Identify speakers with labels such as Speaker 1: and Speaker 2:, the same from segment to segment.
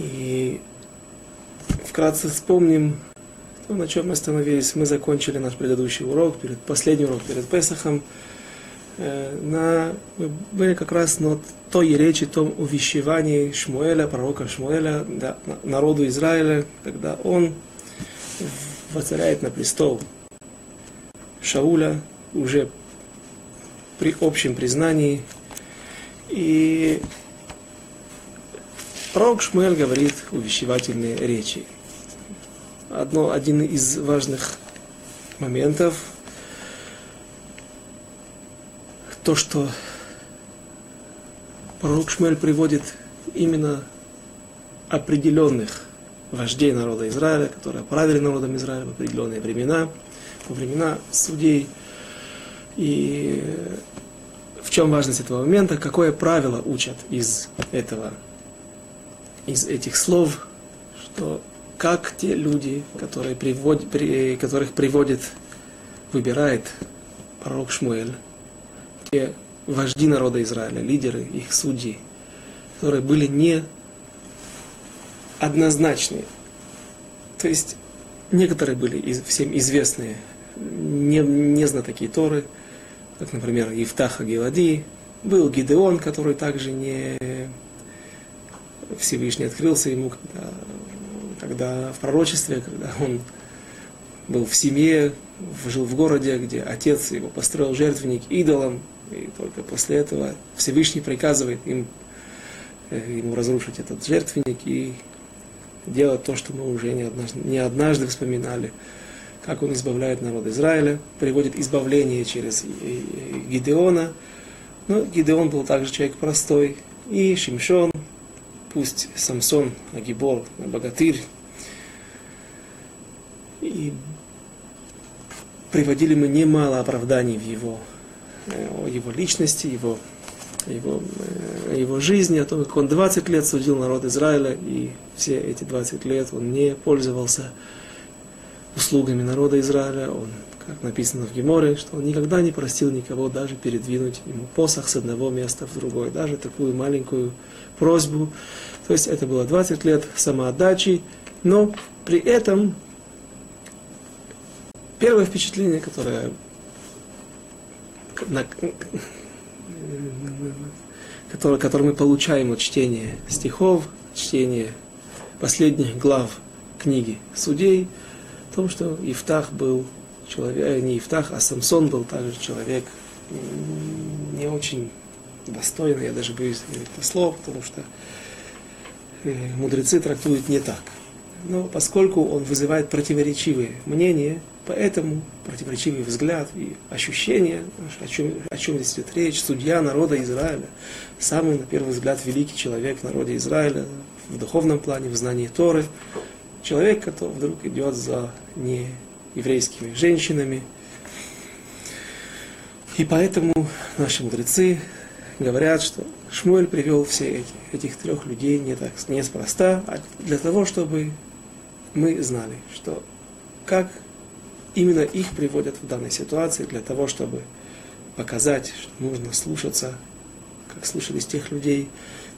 Speaker 1: И вкратце вспомним, то, на чем мы остановились. Мы закончили наш предыдущий урок, перед, последний урок перед Песахом. Э, на, мы были как раз на той речи, том увещевании Шмуэля, пророка Шмуэля, да, народу Израиля, когда он воцаряет на престол Шауля уже при общем признании. И пророк Шмуэль говорит увещевательные речи. Одно, один из важных моментов, то, что пророк Шмуэль приводит именно определенных вождей народа Израиля, которые правили народом Израиля в определенные времена, во времена судей. И в чем важность этого момента, какое правило учат из этого, из этих слов, что как те люди, которые приводят, при, которых приводит, выбирает пророк Шмуэль, те вожди народа Израиля, лидеры, их судьи, которые были не однозначные. То есть некоторые были всем известные, не, не знатоки Торы, как, например, Евтаха Гелади, был Гидеон, который также не Всевышний открылся ему, когда, когда в пророчестве, когда он был в семье, жил в городе, где отец его построил жертвенник идолом, и только после этого Всевышний приказывает им, э, ему разрушить этот жертвенник и делать то, что мы уже не однажды, не однажды вспоминали, как он избавляет народ Израиля, приводит избавление через Гидеона. Но Гидеон был также человек простой, и Шимшон, пусть Самсон, Агибор, богатырь, и приводили мы немало оправданий в его, э, его личности, его его, э, его жизни, о том, как он 20 лет судил народ Израиля, и все эти 20 лет он не пользовался услугами народа Израиля, он, как написано в Геморе, что он никогда не простил никого даже передвинуть ему посох с одного места в другое, даже такую маленькую просьбу. То есть это было 20 лет самоотдачи, но при этом первое впечатление, которое который, который мы получаем от чтения стихов, чтения последних глав книги судей, в том, что Ифтах был человек, э, не Ифтах, а Самсон был также человек не очень достойный, я даже боюсь это слово, потому что э, мудрецы трактуют не так. Но поскольку он вызывает противоречивые мнения, Поэтому противоречивый взгляд и ощущение, о чем, о чем здесь идет речь, судья народа Израиля, самый, на первый взгляд, великий человек в народе Израиля, в духовном плане, в знании Торы, человек, который вдруг идет за нееврейскими женщинами. И поэтому наши мудрецы говорят, что Шмуэль привел все эти, этих трех людей не так, неспроста, а для того, чтобы мы знали, что как именно их приводят в данной ситуации для того, чтобы показать, что нужно слушаться, как слушались тех людей,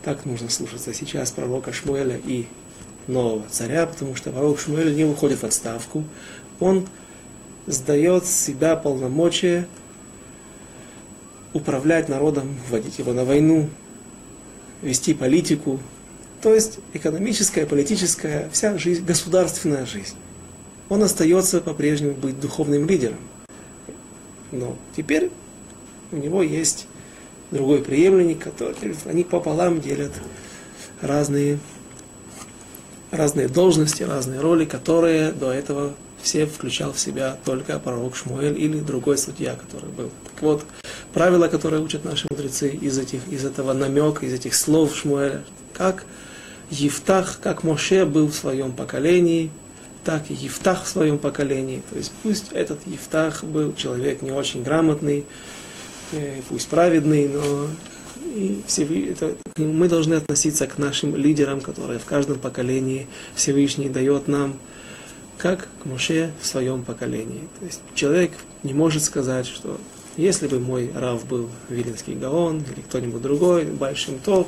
Speaker 1: так нужно слушаться сейчас пророка Шмуэля и нового царя, потому что пророк Шмуэль не уходит в отставку, он сдает себя полномочия управлять народом, вводить его на войну, вести политику, то есть экономическая, политическая, вся жизнь, государственная жизнь он остается по-прежнему быть духовным лидером. Но теперь у него есть другой преемленник, который они пополам делят разные, разные должности, разные роли, которые до этого все включал в себя только пророк Шмуэль или другой судья, который был. Так вот, правила, которые учат наши мудрецы из, этих, из этого намека, из этих слов Шмуэля, как Евтах, как Моше был в своем поколении – так и Евтах в своем поколении. То есть пусть этот Евтах был человек не очень грамотный, э, пусть праведный, но и все, это, мы должны относиться к нашим лидерам, которые в каждом поколении Всевышний дает нам, как к Моше в своем поколении. То есть человек не может сказать, что Если бы мой Рав был Вилинский Гаон или кто-нибудь другой, Большим То,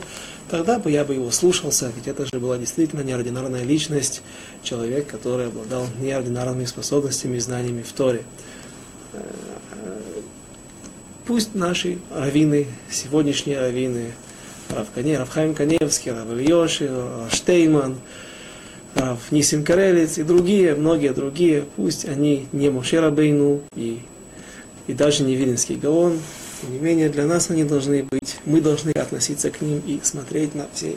Speaker 1: тогда бы я бы его слушался, ведь это же была действительно неординарная личность, человек, который обладал неординарными способностями и знаниями в Торе. Пусть наши раввины, сегодняшние раввины, Рав, Кане, Рав Хайм Каневский, Рав Рав Штейман, Рав Нисим Карелец и другие, многие другие, пусть они не Моше Рабейну и, и даже не Виленский Гаон, тем не менее для нас они должны быть, мы должны относиться к ним и смотреть на все,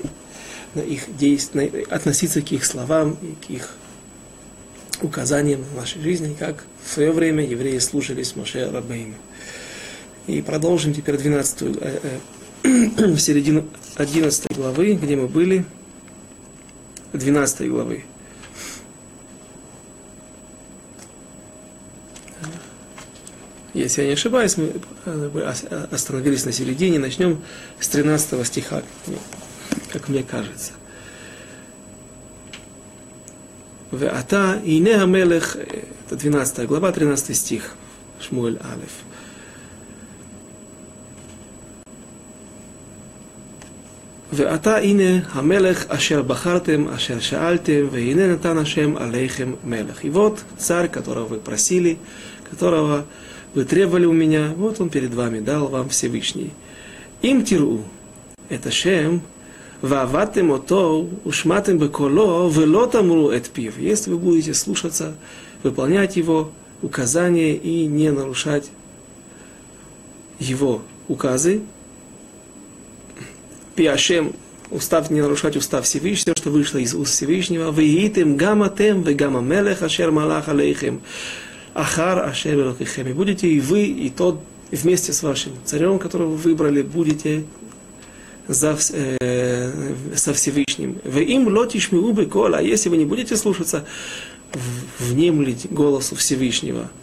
Speaker 1: на их действия, относиться к их словам и к их указаниям в нашей жизни, как в свое время евреи слушались Моше Рабейну. И продолжим теперь 12 э, э, в середину 11 главы, где мы были, 12 главы. Если я не ошибаюсь, мы э, остановились на середине, начнем с 13 стиха, как мне кажется. Веата и Мелех, это 12 глава, 13 стих, Шмуэль Алеф. ועתה הנה המלך אשר בחרתם, אשר שאלתם, והנה נתן השם עליכם мелех. И вот царь, которого вы просили, которого вы требовали у меня, вот он перед вами дал вам Всевышний. Им тиру, это Шем, ועבדתם אותו ушматым беколо, вело тамру эт пив. Если вы будете слушаться, выполнять его указания и не нарушать его указы, пиашем, устав не нарушать устав Всевышнего, что вышло из уст Всевышнего, «Вегитем гаматем вегама мелех ашер малах алейхем, ахар ашер элокихем». И будете и вы, и тот, вместе с вашим царем, которого вы выбрали, будете за, э, со Всевышним. Вы им лотиш миубы кола, если вы не будете слушаться, внемлить голосу Всевышнего –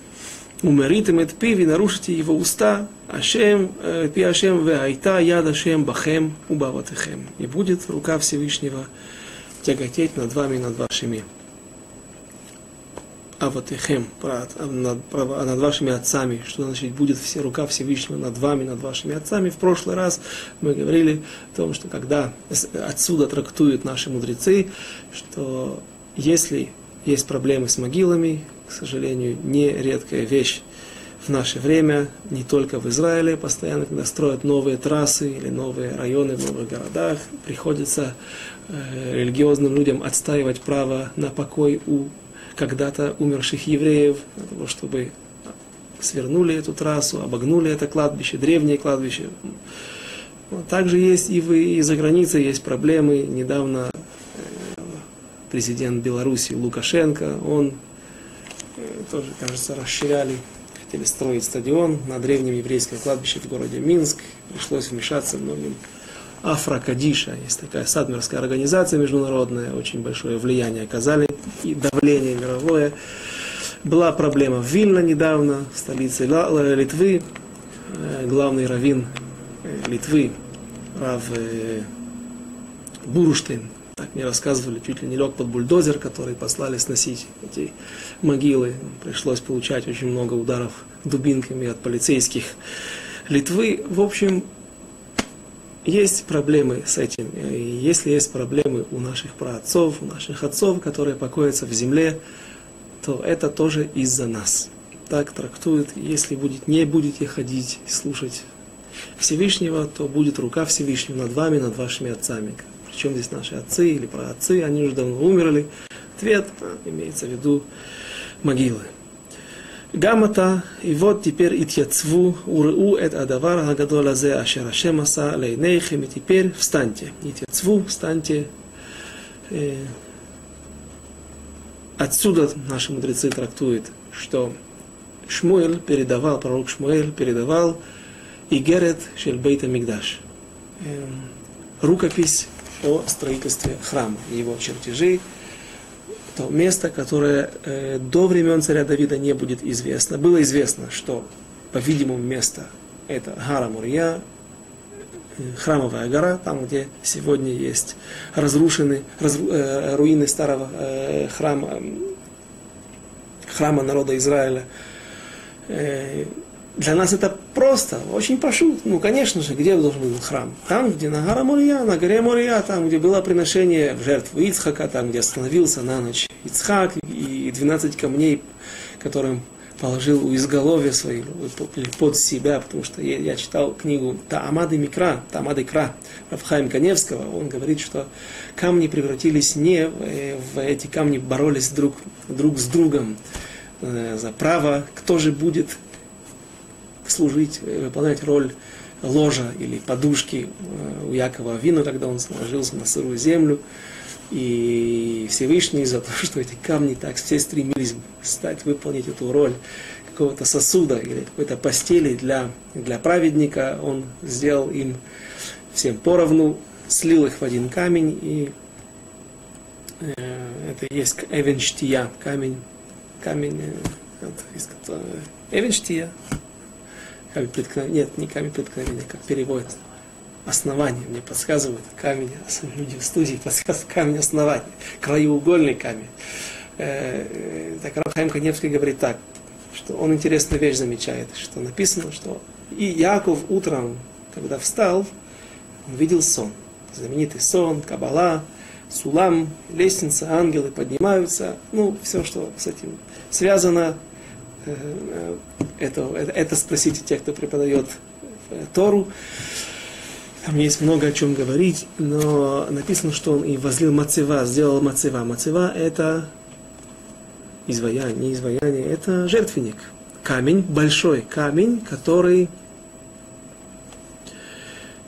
Speaker 1: умеритым от пиви, нарушите его уста, Ашем, пи Ашем, веайта яд Ашем бахем убаватыхем. И будет рука Всевышнего тяготеть над вами, над вашими аватыхем, над вашими отцами, что значит будет все рука Всевышнего над вами, над вашими отцами. В прошлый раз мы говорили о том, что когда отсюда трактуют наши мудрецы, что если есть проблемы с могилами, к сожалению, не редкая вещь в наше время, не только в Израиле, постоянно, когда строят новые трассы или новые районы в новых городах, приходится э, религиозным людям отстаивать право на покой у когда-то умерших евреев, для того, чтобы свернули эту трассу, обогнули это кладбище, древнее кладбище. Также есть и, вы, и за границей есть проблемы. Недавно э, президент Беларуси Лукашенко, он тоже, кажется, расширяли, хотели строить стадион на древнем еврейском кладбище в городе Минск. Пришлось вмешаться многим Афрокадиша, есть такая садмерская организация международная, очень большое влияние оказали и давление мировое. Была проблема в Вильно недавно, в столице Литвы. Э, главный раввин э, Литвы, Рав э, Буруштейн, так мне рассказывали, чуть ли не лег под бульдозер, который послали сносить эти могилы. Пришлось получать очень много ударов дубинками от полицейских Литвы. В общем, есть проблемы с этим. И если есть проблемы у наших праотцов, у наших отцов, которые покоятся в земле, то это тоже из-за нас. Так трактуют, если будет, не будете ходить и слушать Всевышнего, то будет рука Всевышнего над вами, над вашими отцами причем здесь наши отцы или праотцы, они уже давно умерли. Ответ имеется в виду могилы. Гамата, и вот теперь итьяцву, уру эт адавар агадол азе ашер ашем аса лейнейхем, и теперь встаньте. Итьяцву, встаньте. Э, отсюда наши мудрецы трактуют, что Шмуэль передавал, пророк Шмуэль передавал Игерет Шельбейта Мигдаш. Эм, рукопись о строительстве храма, его чертежи, то место, которое э, до времен царя Давида не будет известно. Было известно, что, по-видимому, место это Гара Мурья, э, храмовая гора, там, где сегодня есть разрушены раз, э, руины старого э, храма, храма народа Израиля. Э, для нас это просто, очень пошут. Ну, конечно же, где должен был храм? Там, где на горе Мория, на горе Мория, там, где было приношение в жертву Ицхака, там, где остановился на ночь Ицхак и 12 камней, которым положил у изголовья своего, под себя, потому что я, я читал книгу Таамады Микра, Таамады Кра Рафхаим Каневского, он говорит, что камни превратились не в, э, в эти камни, боролись друг, друг с другом э, за право, кто же будет служить, э, выполнять роль ложа или подушки э, у Якова Вину, когда он сложился на сырую землю. И Всевышний за то, что эти камни так все стремились стать, выполнить эту роль какого-то сосуда или какой-то постели для, для праведника, он сделал им всем поровну, слил их в один камень, и э, это есть эвенштия, камень, камень, э, это, эвенштия, камень преткновения, нет, не камень преткновения, как переводят основание, мне подсказывают камень, люди в студии подсказывают камень основания, краеугольный камень. Э, э, так Рафхайм Каневский говорит так, что он интересную вещь замечает, что написано, что и Яков утром, когда встал, он видел сон. Знаменитый сон, Кабала, Сулам, лестница, ангелы поднимаются, ну, все, что с этим связано, это, это, это спросите тех, кто преподает Тору. Там есть много о чем говорить, но написано, что он и возлил мацева, сделал мацева. Мацева это изваяние, не изваяние, это жертвенник. Камень, большой камень, который,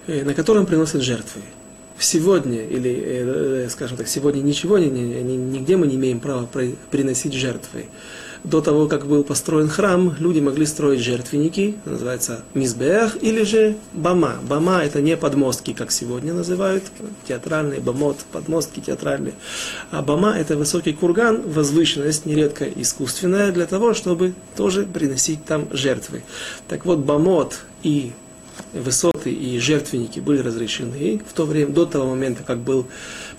Speaker 1: э, на котором приносят жертвы. Сегодня, или, э, скажем так, сегодня ничего, нигде мы не имеем права приносить жертвы до того, как был построен храм, люди могли строить жертвенники, называется мизбех, или же бама. Бама это не подмостки, как сегодня называют, театральные, бамот, подмостки театральные. А бама это высокий курган, возвышенность, нередко искусственная, для того, чтобы тоже приносить там жертвы. Так вот, бамот и высоты и жертвенники были разрешены в то время, до того момента, как был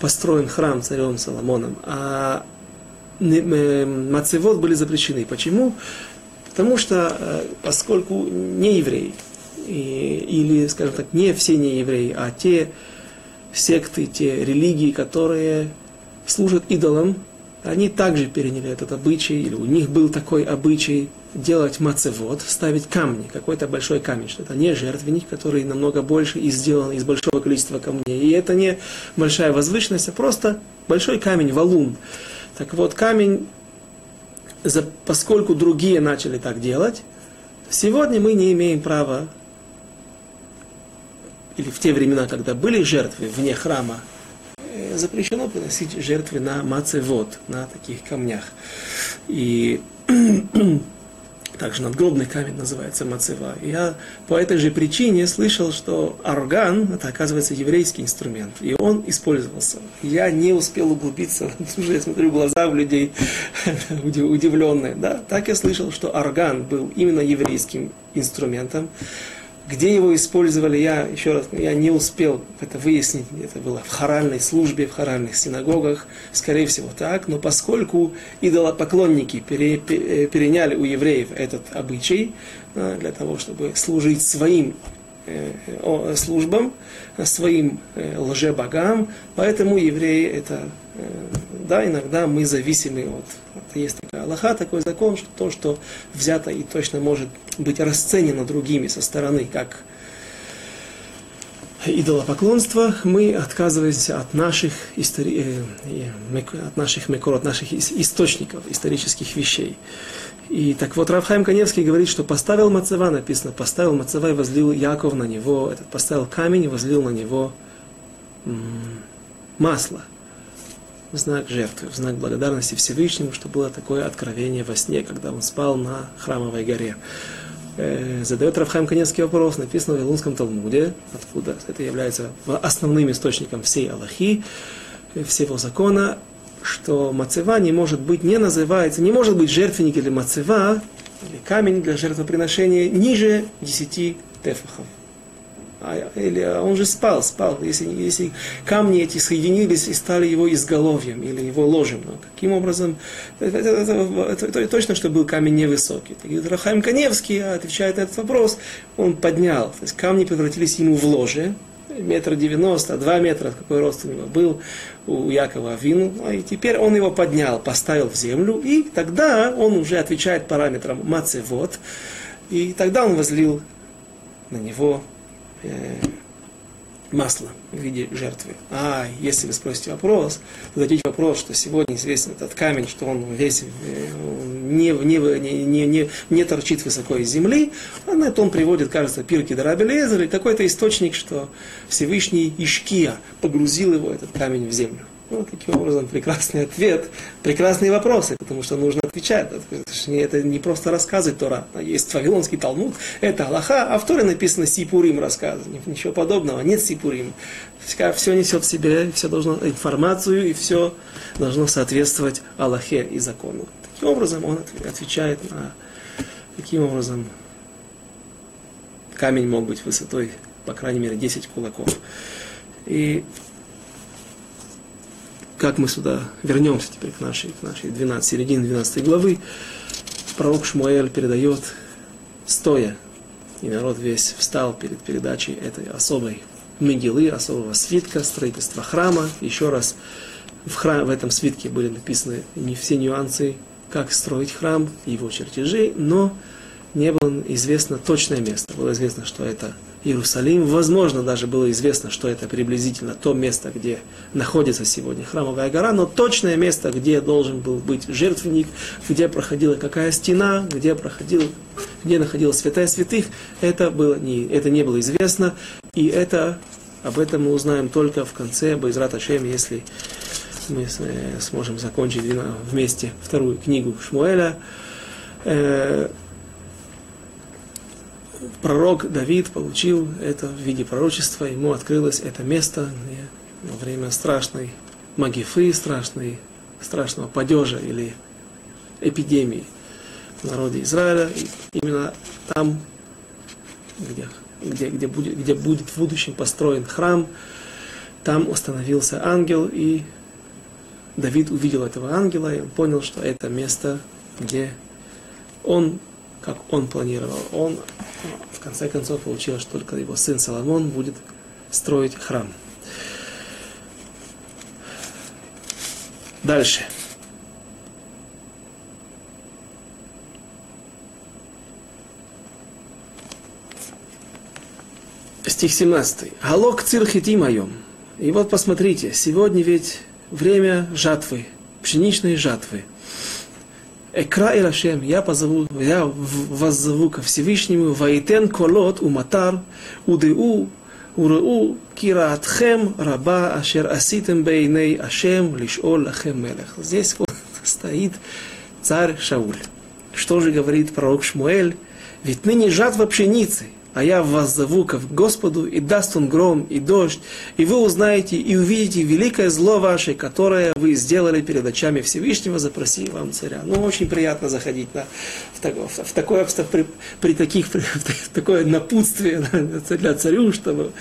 Speaker 1: построен храм царем Соломоном. А мацевод были запрещены. Почему? Потому что, э, поскольку не евреи, или, скажем так, не все не евреи, а те секты, те религии, которые служат идолам, они также переняли этот обычай, или у них был такой обычай делать мацевод, ставить камни, какой-то большой камень, что это не жертвенник, который намного больше и сделан из большого количества камней. И это не большая возвышенность, а просто большой камень, валун. Так вот, камень, поскольку другие начали так делать, сегодня мы не имеем права, или в те времена, когда были жертвы вне храма, э, запрещено приносить жертвы на мацевод, на таких камнях. И также надгробный камень называется мацева. я по этой же причине слышал, что орган, это оказывается еврейский инструмент, и он использовался. Я не успел углубиться, уже я смотрю глаза у людей удивленные. Да? Так я слышал, что орган был именно еврейским инструментом, где его использовали, я еще раз, я не успел это выяснить, это было в хоральной службе, в хоральных синагогах, скорее всего так, но поскольку идолопоклонники пере, переняли у евреев этот обычай а, для того, чтобы служить своим э, службам, своим э, лжебогам, поэтому евреи это, э, да, иногда мы зависимы от есть такая Аллаха, такой закон, что то, что взято и точно может быть расценено другими со стороны, как идолопоклонство, мы отказываемся от наших, истори... от наших мекор, от наших источников, исторических вещей. И так вот Равхайм Каневский говорит, что поставил Мацева, написано, поставил Мацева и возлил Яков на него, этот поставил камень и возлил на него масло в знак жертвы, в знак благодарности Всевышнему, что было такое откровение во сне, когда он спал на храмовой горе. Э, задает Равхайм Каневский вопрос, написано в Илунском Талмуде, откуда это является основным источником всей Аллахи, всего закона, что мацева не может быть, не называется, не может быть жертвенник или мацева, или камень для жертвоприношения ниже 10 тефахов. А, или а он же спал, спал. Если, если камни эти соединились и стали его изголовьем или его ложем. Но каким образом? Это, это, это, это, точно, что был камень невысокий. Рахаим Каневский отвечает на этот вопрос. Он поднял. То есть камни превратились ему в ложе. Метр девяносто, два метра, какой рост у него был у Якова Авину. И теперь он его поднял, поставил в землю. И тогда он уже отвечает параметрам мацевод. И тогда он возлил на него э, масло в виде жертвы. А если вы спросите вопрос, зададите вопрос, что сегодня известен этот камень, что он весь э, не, не, не, не, не торчит высоко из земли, а на это приводит, кажется, пирки Дарабелезер, и такой-то источник, что Всевышний Ишкия погрузил его, этот камень, в землю. Ну, таким образом, прекрасный ответ, прекрасные вопросы, потому что нужно отвечать. Это не просто рассказы Тора. Есть Вавилонский Талмуд, это Аллаха, а в Торе написано Сипурим рассказы. Ничего подобного, нет Сипурим. Все несет в себе, все должно, информацию, и все должно соответствовать Аллахе и закону. Таким образом, он отвечает на... Каким образом камень мог быть высотой, по крайней мере, 10 кулаков. И как мы сюда вернемся теперь к нашей, к нашей 12, середине 12 главы, пророк Шмуэль передает стоя, и народ весь встал перед передачей этой особой мегилы, особого свитка, строительства храма. Еще раз, в, храм, в этом свитке были написаны не все нюансы, как строить храм, его чертежи, но не было известно точное место. Было известно, что это Иерусалим. Возможно, даже было известно, что это приблизительно то место, где находится сегодня храмовая гора, но точное место, где должен был быть жертвенник, где проходила какая стена, где, проходил, где находилась святая святых, это, было не, это не было известно. И это, об этом мы узнаем только в конце Байзрат Ашем, если мы э, сможем закончить вместе вторую книгу Шмуэля. Пророк Давид получил это в виде пророчества, ему открылось это место во время страшной магифы, страшной, страшного падежа или эпидемии в народе Израиля. И именно там, где, где, где, будет, где будет в будущем построен храм, там установился ангел, и Давид увидел этого ангела, и он понял, что это место, где он как он планировал. Он, в конце концов, получилось, что только его сын Соломон будет строить храм. Дальше. Стих 17. Галок цирхити моем. И вот посмотрите, сегодня ведь время жатвы, пшеничной жатвы. Экра и Рашем, я позову, я воззову ко Всевышнему, ваитен колот уматар, удеу, уреу, кираатхем раба, ашер аситем бейней Ашем, лишол лахем мелех. Здесь вот стоит царь Шауль. Что же говорит пророк Шмуэль? Ведь ныне жатва пшеницы – а я вас зову к Господу, и даст он гром и дождь, и вы узнаете и увидите великое зло ваше, которое вы сделали перед очами Всевышнего, запроси вам царя. Ну, очень приятно заходить на, в, так, в, в такое, при, при таких, при, в такое напутствие для царю, чтобы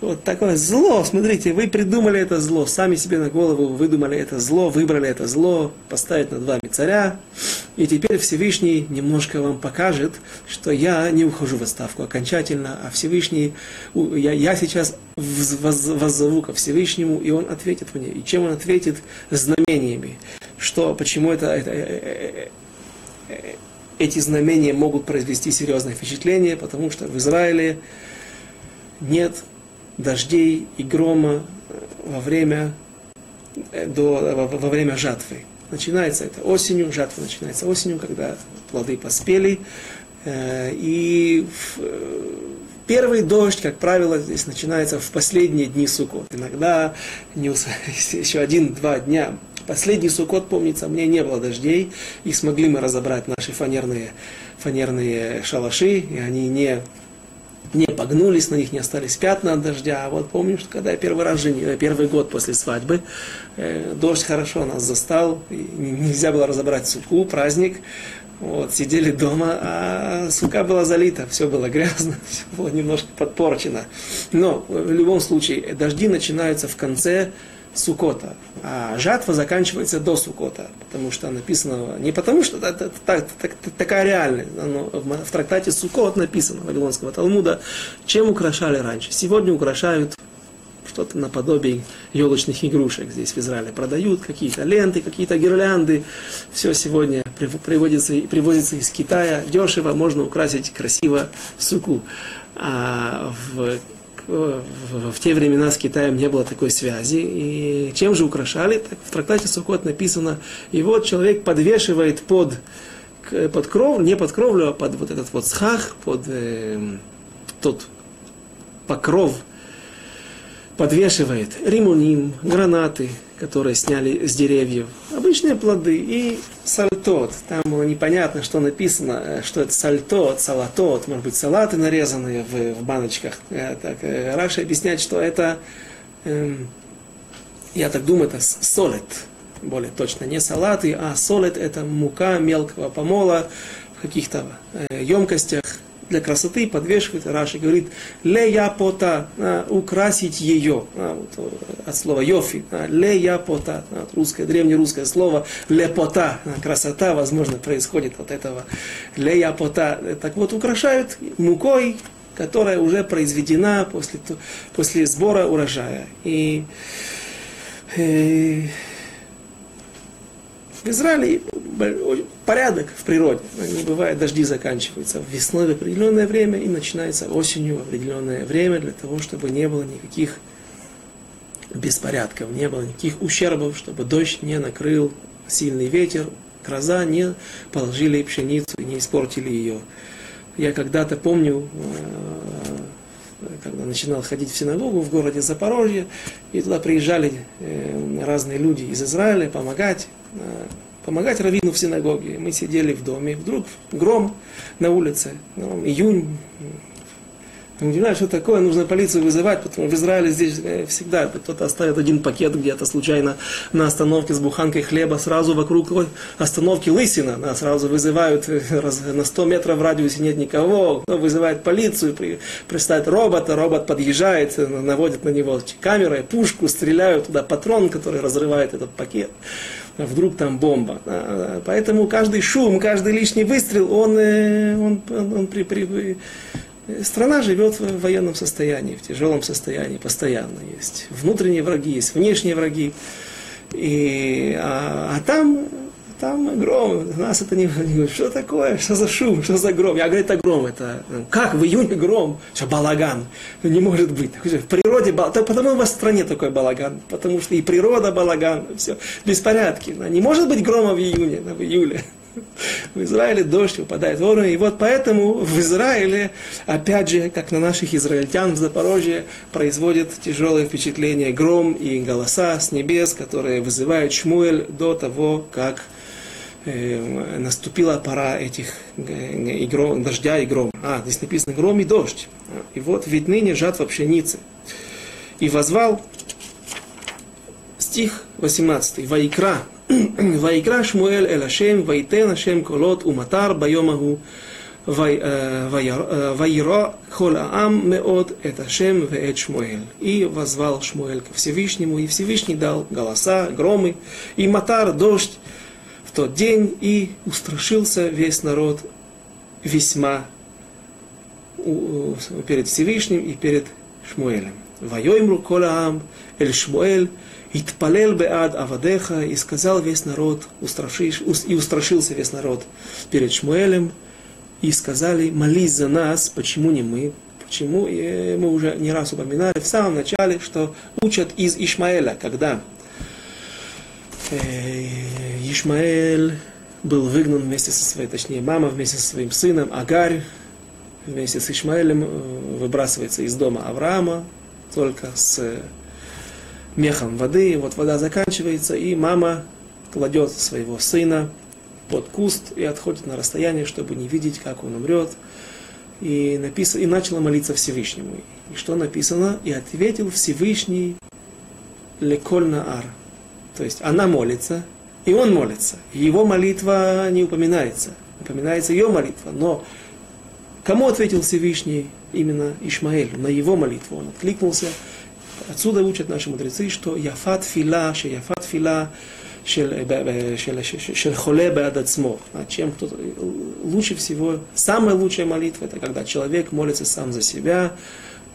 Speaker 1: вот такое зло, смотрите, вы придумали это зло, сами себе на голову выдумали это зло, выбрали это зло, поставить над вами царя, и теперь Всевышний немножко вам покажет, что я не ухожу в отставку окончательно, а Всевышний, я, я сейчас воззову ко Всевышнему, и он ответит мне. И чем он ответит? Знамениями. Что, почему это, это э, э, э, эти знамения могут произвести серьезное впечатление, потому что в Израиле нет дождей и грома во время, до, во, во время жатвы. Начинается это осенью, жатва начинается осенью, когда плоды поспели. Э, и э, первый дождь, как правило, здесь начинается в последние дни сукот. Иногда не, еще один-два дня. Последний сукот, помнится, мне не было дождей, и смогли мы разобрать наши фанерные, фанерные шалаши, и они не не погнулись, на них не остались пятна от дождя. А вот помню, что когда я первый раз женил, первый год после свадьбы, э, дождь хорошо нас застал, нельзя было разобрать суку, праздник. Вот, сидели дома, а сука была залита, все было грязно, все было немножко подпорчено. Но в любом случае, дожди начинаются в конце Сукота, а жатва заканчивается до Сукота, потому что написано, не потому что это, это, это, это такая реальность, но в трактате Сукот написано, Вавилонского Талмуда, чем украшали раньше. Сегодня украшают что-то наподобие елочных игрушек здесь в Израиле. Продают какие-то ленты, какие-то гирлянды. Все сегодня приводится, привозится из Китая. Дешево, можно украсить красиво суку. А в в, в те времена с Китаем не было такой связи. И чем же украшали? Так, в трактате Сукот написано, и вот человек подвешивает под, под кровлю, не под кровлю, а под вот этот вот схах, под э, тот покров подвешивает римуним, гранаты, которые сняли с деревьев, обычные плоды и сальтот. Там было непонятно, что написано, э, что это сальтот, салатот, может быть, салаты нарезанные в, в баночках. Э, так, э, Раша объясняет, что это, эм, я так думаю, это солет, более точно, не салаты, а солет это мука мелкого помола в каких-то емкостях, для красоты подвешивает, Раши говорит, леяпота, а, украсить ее, а, вот, э, от слова йофи, а, леяпота, а, русское, древнерусское слово, лепота, красота, возможно, происходит от этого, леяпота, так вот, украшают мукой, которая уже произведена после, после сбора урожая. И, и э, в Израиле порядок в природе. Бывает, дожди заканчиваются весной в определенное время и начинается осенью в определенное время для того, чтобы не было никаких беспорядков, не было никаких ущербов, чтобы дождь не накрыл сильный ветер, гроза не положили пшеницу и не испортили ее. Я когда-то помню, э, когда начинал ходить в синагогу в городе Запорожье, и туда приезжали э, разные люди из Израиля помогать помогать раввину в синагоге. Мы сидели в доме, вдруг гром на улице, ну, июнь. Мы удивляемся, что такое, нужно полицию вызывать, потому что в Израиле здесь э, всегда кто-то оставит один пакет где-то случайно на остановке с буханкой хлеба, сразу вокруг остановки лысина, нас сразу вызывают, э, на 100 метров в радиусе нет никого, кто вызывает полицию, при, приставит робота, робот подъезжает, наводит на него камерой, пушку, стреляют туда патрон, который разрывает этот пакет вдруг там бомба. А, поэтому каждый шум, каждый лишний выстрел, он, э, он, он, он при, при, страна живет в военном состоянии, в тяжелом состоянии, постоянно есть. Внутренние враги, есть внешние враги. И, а, а там там гром, нас это не, не что такое, что за шум, что за гром. Я говорю, это гром, это как в июне гром, что балаган, не может быть. В природе, балаган, потому у вас в стране такой балаган, потому что и природа балаган, все, беспорядки. Не может быть грома в июне, в июле. В Израиле дождь выпадает вовремя. И вот поэтому в Израиле, опять же, как на наших израильтян в Запорожье, производит тяжелое впечатление гром и голоса с небес, которые вызывают Шмуэль до того, как э, наступила пора этих э, и гром, дождя и грома. А, здесь написано гром и дождь. И вот ведь ныне жатва пшеницы. И возвал стих 18. Ваикра. ויקרא שמואל אל השם, ויתן השם קולות ומטר ביום ההוא. וירא כל העם מאוד את השם ואת שמואל. И возвал Шмуэль ко Всевышнему, и Всевышний дал голоса, громы, и мотар, дождь в тот день, и устрашился весь народ весьма перед Всевышним и перед Шмуэлем. Вайоймру колаам эль Шмуэль Итпалел беад авадеха, и сказал весь народ, устрашиш, и устрашился весь народ перед Шмуэлем, и сказали, молись за нас, почему не мы, почему, и мы уже не раз упоминали в самом начале, что учат из Ишмаэля, когда э, Ишмаэль был выгнан вместе со своей, точнее, мама вместе со своим сыном, Агарь вместе с Ишмаэлем э, выбрасывается из дома Авраама, только с мехом воды, вот вода заканчивается, и мама кладет своего сына под куст и отходит на расстояние, чтобы не видеть, как он умрет. И, напис... и начала молиться Всевышнему. И что написано? И ответил Всевышний Леколь Ар. То есть она молится, и он молится. Его молитва не упоминается. напоминается ее молитва. Но кому ответил Всевышний? Именно Ишмаэль, на его молитву он откликнулся. Отсюда учат наши мудрецы, что яфат фила, что яфат фила, של חולה בעד עצמו. Чем кто лучше всего, самая лучшая молитва, это когда человек молится сам за себя,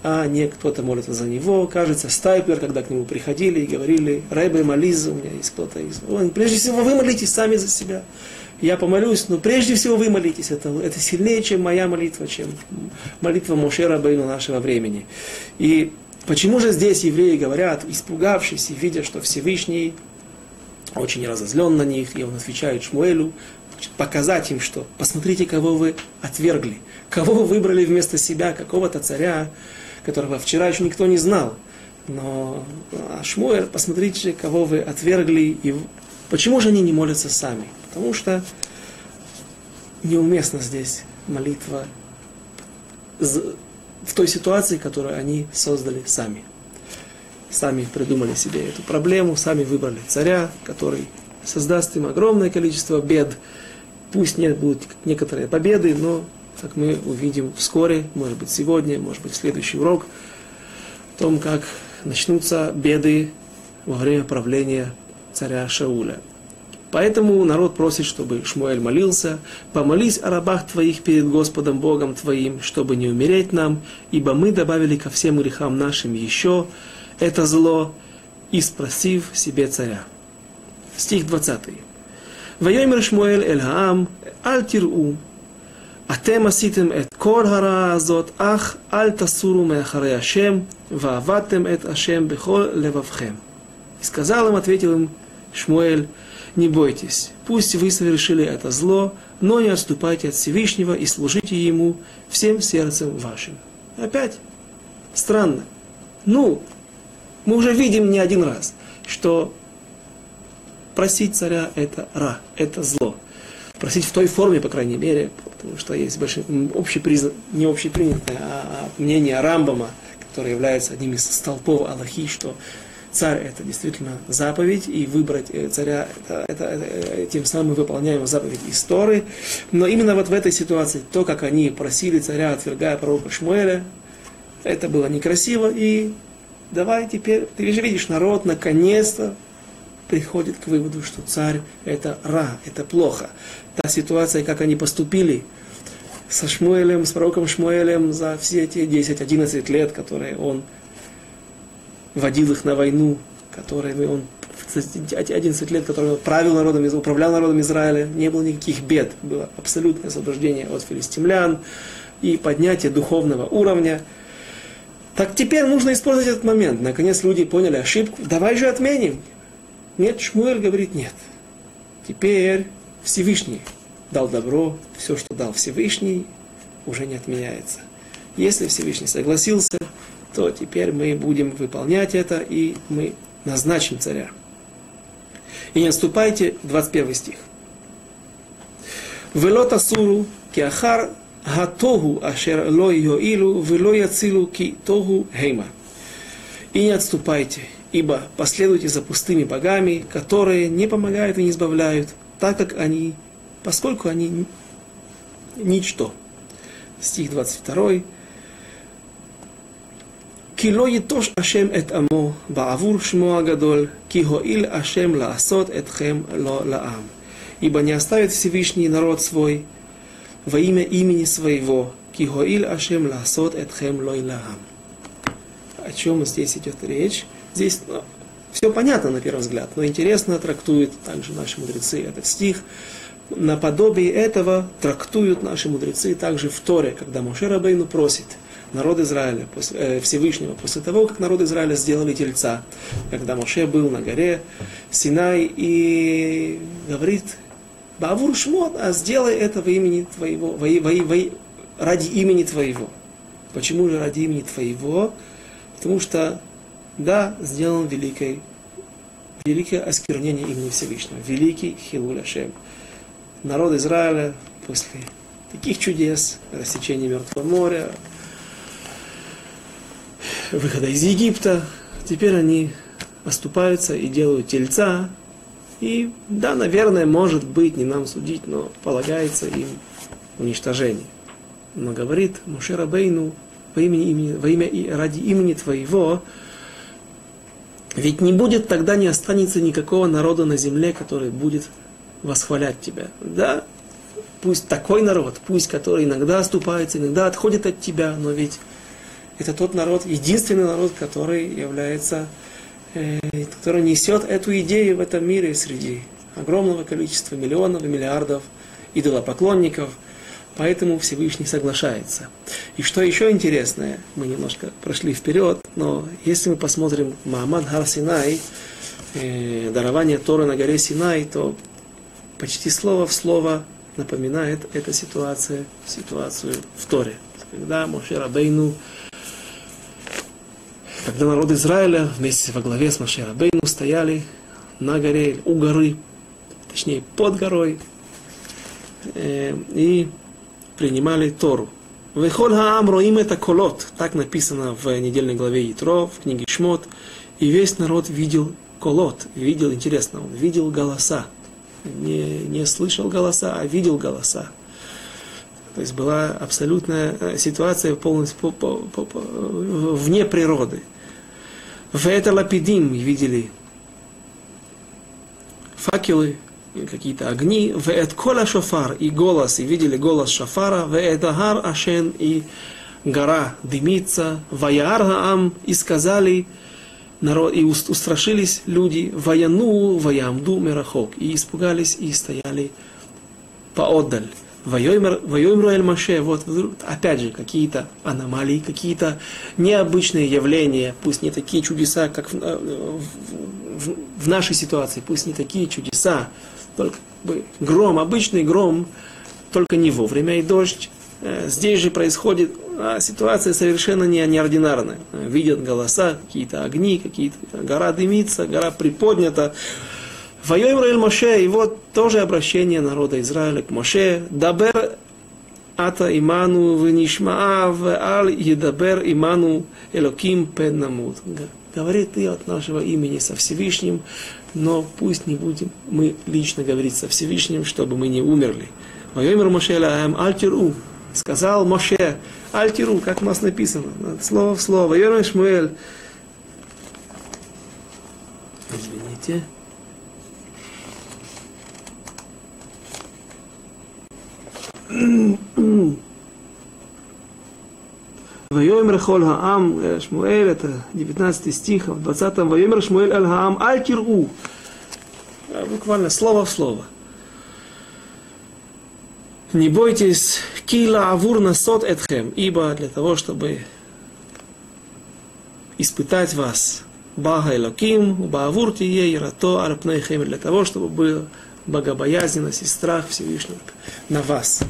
Speaker 1: а не кто-то молится за него. Кажется, Стайпер, когда к нему приходили и говорили, Рэбе, молись, у меня есть кто-то из... Он, прежде всего, вы молитесь сами за себя. Я помолюсь, но прежде всего вы молитесь. Это, это сильнее, чем моя молитва, чем молитва Мошера Бейну нашего времени. И почему же здесь евреи говорят, испугавшись и видя, что Всевышний очень разозлен на них, и он отвечает Шмуэлю, показать им, что посмотрите, кого вы отвергли, кого вы выбрали вместо себя, какого-то царя, которого вчера еще никто не знал. Но а Шмуэль, посмотрите, кого вы отвергли, и почему же они не молятся сами? Потому что неуместна здесь молитва в той ситуации, которую они создали сами сами придумали себе эту проблему, сами выбрали царя, который создаст им огромное количество бед. Пусть нет будут некоторые победы, но, как мы увидим вскоре, может быть сегодня, может быть следующий урок, о том, как начнутся беды во время правления царя Шауля. Поэтому народ просит, чтобы Шмуэль молился, «Помолись о рабах твоих перед Господом Богом твоим, чтобы не умереть нам, ибо мы добавили ко всем грехам нашим еще, это зло, и спросив себе царя. Стих 20. ויאמר שמואל אל העם, אל תראו, אתם עשיתם את כל הרעה הזאת, אך אל תסורו מאחרי השם, ועבדתם את השם בכל לבבכם. И сказал им, ответил им Шмуэль, не бойтесь, пусть вы совершили это зло, но не отступайте от Всевышнего и служите Ему всем сердцем вашим. Опять странно. Ну, мы уже видим не один раз, что просить царя это ра, это зло. Просить в той форме, по крайней мере, потому что есть большой, общепризна, не общепринятое а, а мнение Рамбама, которое является одним из столпов Аллахи, что царь это действительно заповедь, и выбрать э, царя, это, это, это, э, тем самым мы выполняем заповедь истории. Но именно вот в этой ситуации, то, как они просили царя, отвергая пророка Шмуэля, это было некрасиво, и давай теперь, ты же видишь, народ наконец-то приходит к выводу, что царь это ра, это плохо. Та ситуация, как они поступили со Шмуэлем, с пророком Шмуэлем за все эти 10-11 лет, которые он водил их на войну, которые он 11 лет, которые он правил народом, управлял народом Израиля, не было никаких бед, было абсолютное освобождение от филистимлян и поднятие духовного уровня – так теперь нужно использовать этот момент. Наконец люди поняли ошибку. Давай же отменим. Нет, Шмуэль говорит нет. Теперь Всевышний дал добро, все, что дал Всевышний, уже не отменяется. Если Всевышний согласился, то теперь мы будем выполнять это, и мы назначим царя. И не отступайте, 21 стих. Велота суру киахар Гатогу ашер ло йоилу, вело яцилу ки тогу хейма. И не отступайте, ибо последуйте за пустыми богами, которые не помогают и не избавляют, так как они, поскольку они ничто. Стих 22. כי לא ייטוש השם את עמו בעבור שמו הגדול, כי הואיל השם לעשות אתכם לא לעם. Ибо не оставит Всевышний народ свой, во имя имени своего, кигоиль ашем ласот этхем лойлахам. О чем здесь идет речь? Здесь ну, все понятно на первый взгляд, но интересно трактуют также наши мудрецы этот стих. Наподобие этого трактуют наши мудрецы также в Торе, когда Моше Рабейну просит народ Израиля, после, э, Всевышнего, после того, как народ Израиля сделали тельца, когда Моше был на горе Синай и говорит Бавур Шмот, а сделай это во имени твоего, во, во, во, ради имени твоего. Почему же ради имени твоего? Потому что, да, сделан великое, великое осквернение имени Всевышнего, великий Хилуль Ашем. Народ Израиля после таких чудес, рассечения Мертвого моря, выхода из Египта, теперь они оступаются и делают тельца, И да, наверное, может быть, не нам судить, но полагается им уничтожение. Но говорит Мушера Бейну во имя, имени, во имя и ради имени Твоего, ведь не будет тогда, не останется никакого народа на земле, который будет восхвалять Тебя. Да, пусть такой народ, пусть который иногда оступается, иногда отходит от Тебя, но ведь это тот народ, единственный народ, который является, э, который несет эту идею в этом мире среди огромного количества миллионов и миллиардов идолопоклонников. Поэтому Всевышний соглашается. И что еще интересное, мы немножко прошли вперед, но если мы посмотрим Маамад Хар Синай, э, дарование Торы на горе Синай, то почти слово в слово напоминает эта ситуация, ситуацию в Торе. Когда Моше Рабейну когда народ Израиля вместе во главе с Машей Рабейну стояли на горе, у горы, точнее под горой, э, и принимали Тору. Вехоль хаам им это колот, так написано в недельной главе Ятро, в книге Шмот, и весь народ видел колот, видел, интересно, он видел голоса, не, не слышал голоса, а видел голоса. То есть была абсолютная э, ситуация полностью по, по, по, по, вне природы. В это лапидим видели? Факелы, какие-то огни, в эт кола шофар и голос, и видели голос шофара, в эдагар ашен и гора дымится, ваяар ам и сказали, народ, и устрашились люди, ваяну, ваямду мерахок, и испугались, и стояли поотдаль. Вайомру эль Маше, вот опять же какие-то аномалии, какие-то необычные явления, пусть не такие чудеса, как в, э, в, в нашей ситуации, пусть не такие чудеса, только гром, обычный гром, только не вовремя и дождь. Э, здесь же происходит а ситуация совершенно не, неординарная. Видят голоса, какие-то огни, какие-то гора дымится, гора приподнята. Воем Раэль Моше, и вот тоже обращение народа Израиля к Моше. Дабер ата иману венишмаав ал едабер иману элоким пен намут. Говорит ты от нашего имени со Всевышним, но пусть не будем мы лично говорить со Всевышним, чтобы мы не умерли. Воемер Моше лаэм альтиру. Сказал Моше, альтиру, как у нас написано, слово в слово. Воемер Шмуэль. Извините. Вайомер хол хаам, Шмуэль, это 19 стих, в 20-м, Вайомер Шмуэль аль хаам, аль киру. Буквально слово в слово. Не бойтесь, кила авур насот этхем, ибо для того, чтобы испытать вас, бага элоким, баавур тие ярато арпнейхем, для того, чтобы было богобоязненность и страх Всевышнего на вас.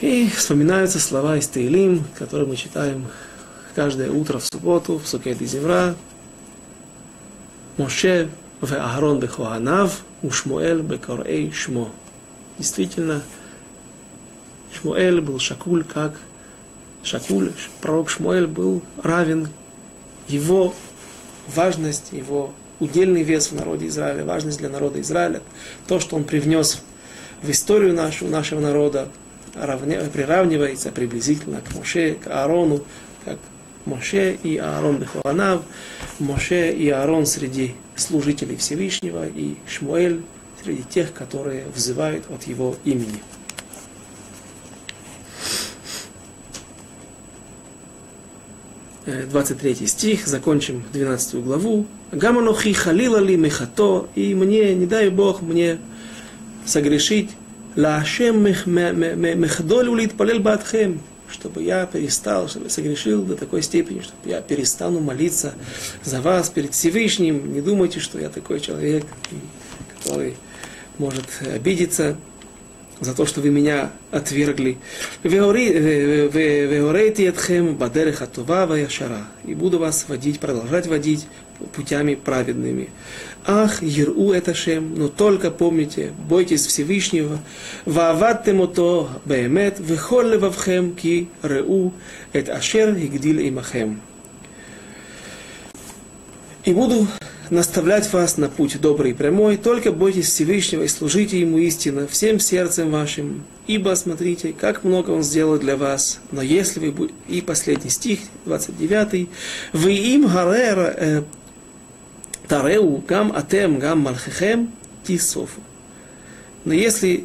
Speaker 1: И вспоминаются слова из Таилим, которые мы читаем каждое утро в субботу, в Сукет и Земра. Моше в Аарон бехоанав, Ушмуэль бекорей шмо. Действительно, Шмуэль был Шакуль, как Шакуль, пророк Шмуэль был равен его важность, его удельный вес в народе Израиля, важность для народа Израиля, то, что он привнес в историю нашу, нашего народа, равня, приравнивается приблизительно к Моше, к Аарону, как Моше и Аарон Бехуанав, Моше и Аарон среди служителей Всевышнего, и Шмуэль среди тех, которые взывают от его имени. 23 стих, закончим 12 главу. Гаманохи халила ли мехато, и мне, не дай Бог, мне согрешить, лашем мехдолю лит палел батхем, чтобы я перестал, чтобы согрешил до такой степени, чтобы я перестану молиться за вас перед Всевышним. Не думайте, что я такой человек, который может обидеться за то, что вы меня отвергли. И буду вас водить, продолжать водить путями праведными. Ах, Еру это Шем, но только помните, бойтесь Всевышнего, вааваттем то беемет, вехол левавхем ки реу, эт ашер игдил имахем. И буду наставлять вас на путь добрый и прямой, только бойтесь Всевышнего и служите Ему истинно всем сердцем вашим, ибо смотрите, как много Он сделал для вас. Но если вы будете... И последний стих, 29. «Вы им гарера э, тареу гам атем гам малхехем тисофу». Но если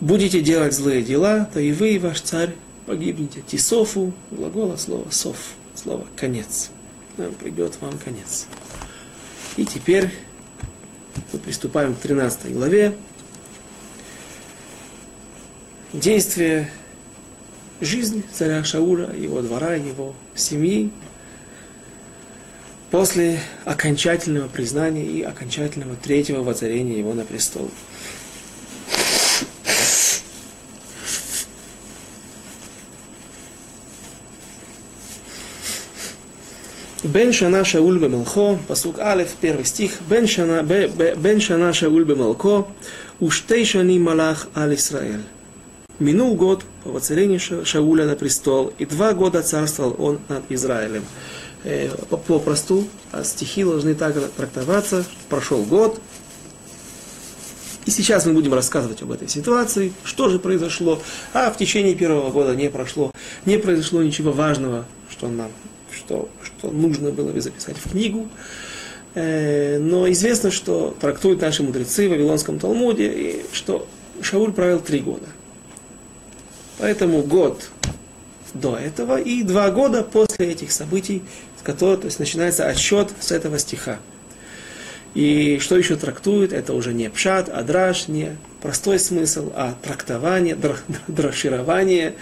Speaker 1: будете делать злые дела, то и вы, и ваш царь, погибнете. Тисофу, глагола слова сов, слово конец. Придет вам конец. И теперь мы приступаем к 13 главе. Действие жизни царя Шаура, его двора, его семьи после окончательного признания и окончательного третьего воцарения его на престол. Бен Шана Шауль Бемелхо, посук Алеф, первый стих. Бен Шана, Бен Шана Шауль Бемелхо, Уштей Шани Малах Аль Исраэль. Минул год по воцарению Шауля на престол, и два года царствовал он над Израилем. Э, попросту, а стихи должны так трактоваться. Прошел год, и сейчас мы будем рассказывать об этой ситуации, что же произошло. А в течение первого года не прошло, не произошло ничего важного, что нам что, что нужно было бы записать в книгу. Э, но известно, что трактуют наши мудрецы в Вавилонском Талмуде, и что Шауль правил три года. Поэтому год до этого и два года после этих событий, с которых то есть, начинается отсчет с этого стиха. И что еще трактует, это уже не пшат, а драж, не простой смысл, а трактование, драширование.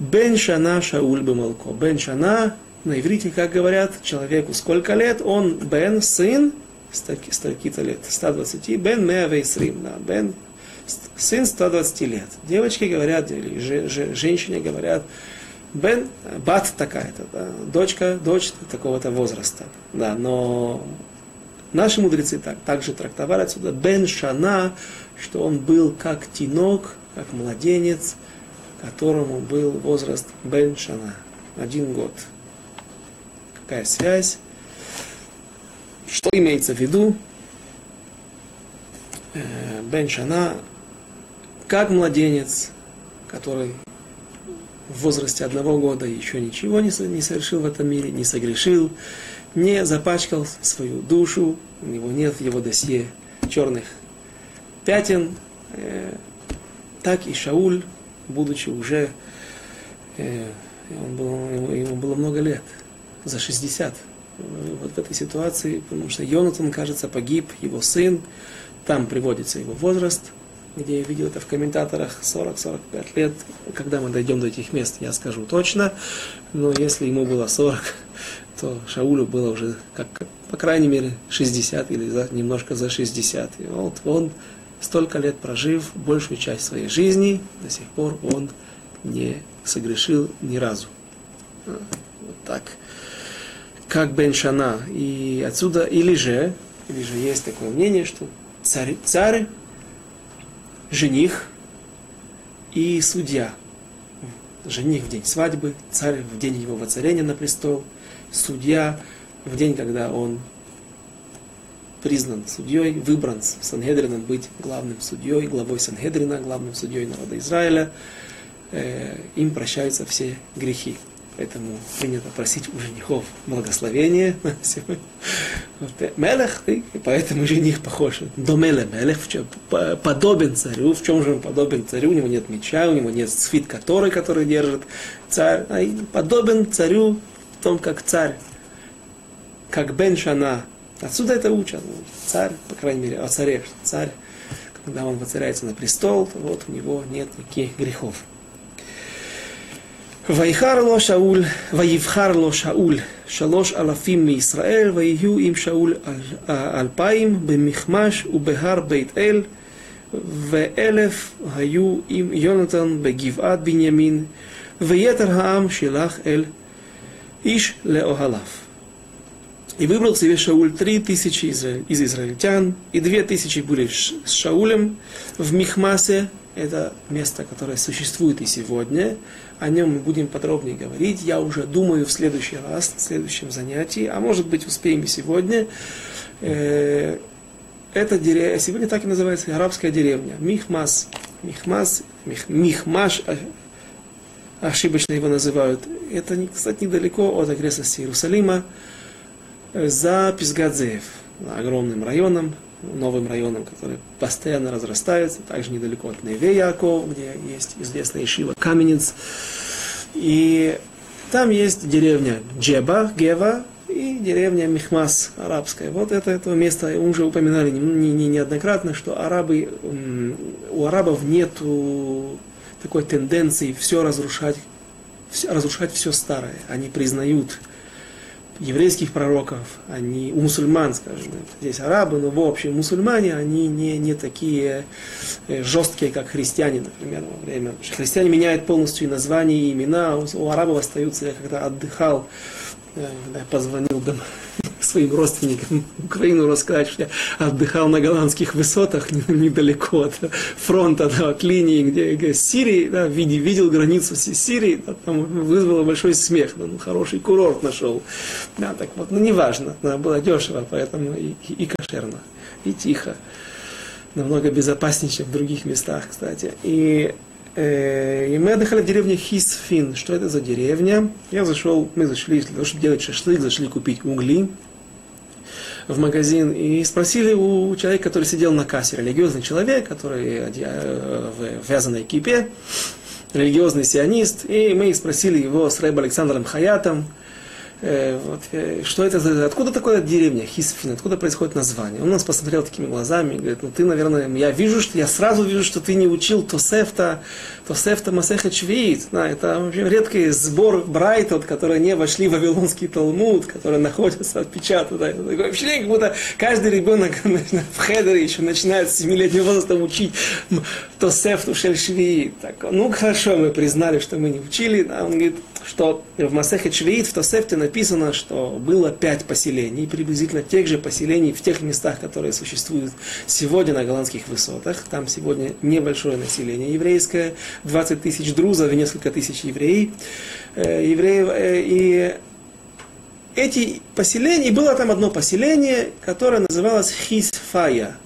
Speaker 1: Бен шана шауль бемалко. Бен шана на иврите, как говорят, человеку сколько лет, он бен, сын, столько-то лет, 120, бен меавейсрим, да, бен, сын 120 лет. Девочки говорят, или же, же, женщине говорят, бен, бат такая-то, да, дочка, дочь такого-то возраста. Да, но наши мудрецы так, также трактовали отсюда бен шана, что он был как тинок, как младенец, которому был возраст бен шана, один год какая связь, что имеется в виду. Э, бен Шана, как младенец, который в возрасте одного года еще ничего не, совершил в этом мире, не согрешил, не запачкал свою душу, у него нет в его досье черных пятен, э, так и Шауль, будучи уже, э, он был, ему было много лет, за 60. Вот в этой ситуации, потому что Йонатан, кажется, погиб, его сын, там приводится его возраст, где я видел это в комментаторах, 40-45 лет. Когда мы дойдем до этих мест, я скажу точно. Но если ему было 40, то Шаулю было уже, как, по крайней мере, 60 или за, немножко за 60. И вот он, столько лет прожив, большую часть своей жизни, до сих пор он не согрешил ни разу. Вот так как Бен Шана. И отсюда, или же, или же есть такое мнение, что царь, царь жених и судья. Жених в день свадьбы, царь в день его воцарения на престол, судья в день, когда он признан судьей, выбран Сангедрином быть главным судьей, главой Сангедрина, главным судьей народа Израиля, э, им прощаются все грехи. Поэтому принято просить у женихов благословения Мелех, и поэтому жених похож. Домеле Мелех, подобен царю. В чем же он подобен царю? У него нет меча, у него нет свит который, который держит царь. А подобен царю в том, как царь, как Бен Шана. Отсюда это учат. Царь, по крайней мере, о царе. Царь, когда он воцаряется на престол, то вот у него нет никаких грехов. ויחר לו שאול, ויבחר לו שאול שלוש אלפים מישראל, ויהיו עם שאול אלפיים במכמש ובהר בית אל, ואלף היו עם יונתן בגבעת בנימין, ויתר העם שלח אל איש לאוהליו. И выбрал себе Шауль три тысячи из израильтян, и две тысячи были с Шаулем в Михмасе, это место, которое существует и сегодня, о нем мы будем подробнее говорить. Я уже думаю в следующий раз, в следующем занятии, а может быть успеем и сегодня. Э, это деревня, сегодня так и называется арабская деревня. Михмас. Михмас, мих, Михмаш, а, ошибочно его называют. Это, кстати, недалеко от окрестности Иерусалима, э, за Пизгадзеев, огромным районом, новым районом, который постоянно разрастается, также недалеко от Неве Яков, где есть известная Ишива Каменец. И там есть деревня Джеба, Гева, и деревня Михмас арабская. Вот это, это место, мы уже упоминали не, не, неоднократно, что арабы, у арабов нет такой тенденции все разрушать, разрушать все старое. Они признают еврейских пророков, они у мусульман, скажем, здесь арабы, но в общем мусульмане, они не, не такие э, жесткие, как христиане, например, во время. Христиане меняют полностью и названия, и имена, у арабов остаются, я когда отдыхал когда я позвонил дом, своим родственникам Украину рассказать, что я отдыхал на голландских высотах недалеко от фронта, да, от линии, где, где Сирии, да, видел, видел границу Сирии, да, там вызвало большой смех, да, ну, хороший курорт нашел. Да, так вот, ну, неважно, да, было дешево, поэтому и, и, и кошерно, и тихо. Намного безопаснее, чем в других местах, кстати. И и мы отдыхали в деревне Хисфин. Что это за деревня? Я зашел, мы зашли, для того, чтобы делать шашлык, зашли купить угли в магазин и спросили у человека, который сидел на кассе, религиозный человек, который э, в вязаной кипе, религиозный сионист, и мы спросили его с Рэб Александром Хаятом, Э, вот, э, что это за, откуда такое деревня Хисфин, откуда происходит название. Он нас посмотрел такими глазами и говорит, ну ты, наверное, я вижу, что я сразу вижу, что ты не учил Тосефта, Тосефта Масеха Чвиит. Да, это вообще редкий сбор Брайтот, которые не вошли в Вавилонский Талмуд, которые находятся отпечатаны. Да. Такое впечатление, как будто каждый ребенок в хедере еще начинает с 7-летнего возраста учить Тосефту Шель Швиит. Так, ну хорошо, мы признали, что мы не учили. Да, он говорит, что в Масехе Швеит в Тосефте написано, что было пять поселений, приблизительно тех же поселений в тех местах, которые существуют сегодня на голландских высотах. Там сегодня небольшое население еврейское, 20 тысяч друзов и несколько тысяч евреев. Э, евреев э, и эти поселения, и было там одно поселение, которое называлось Хисфая –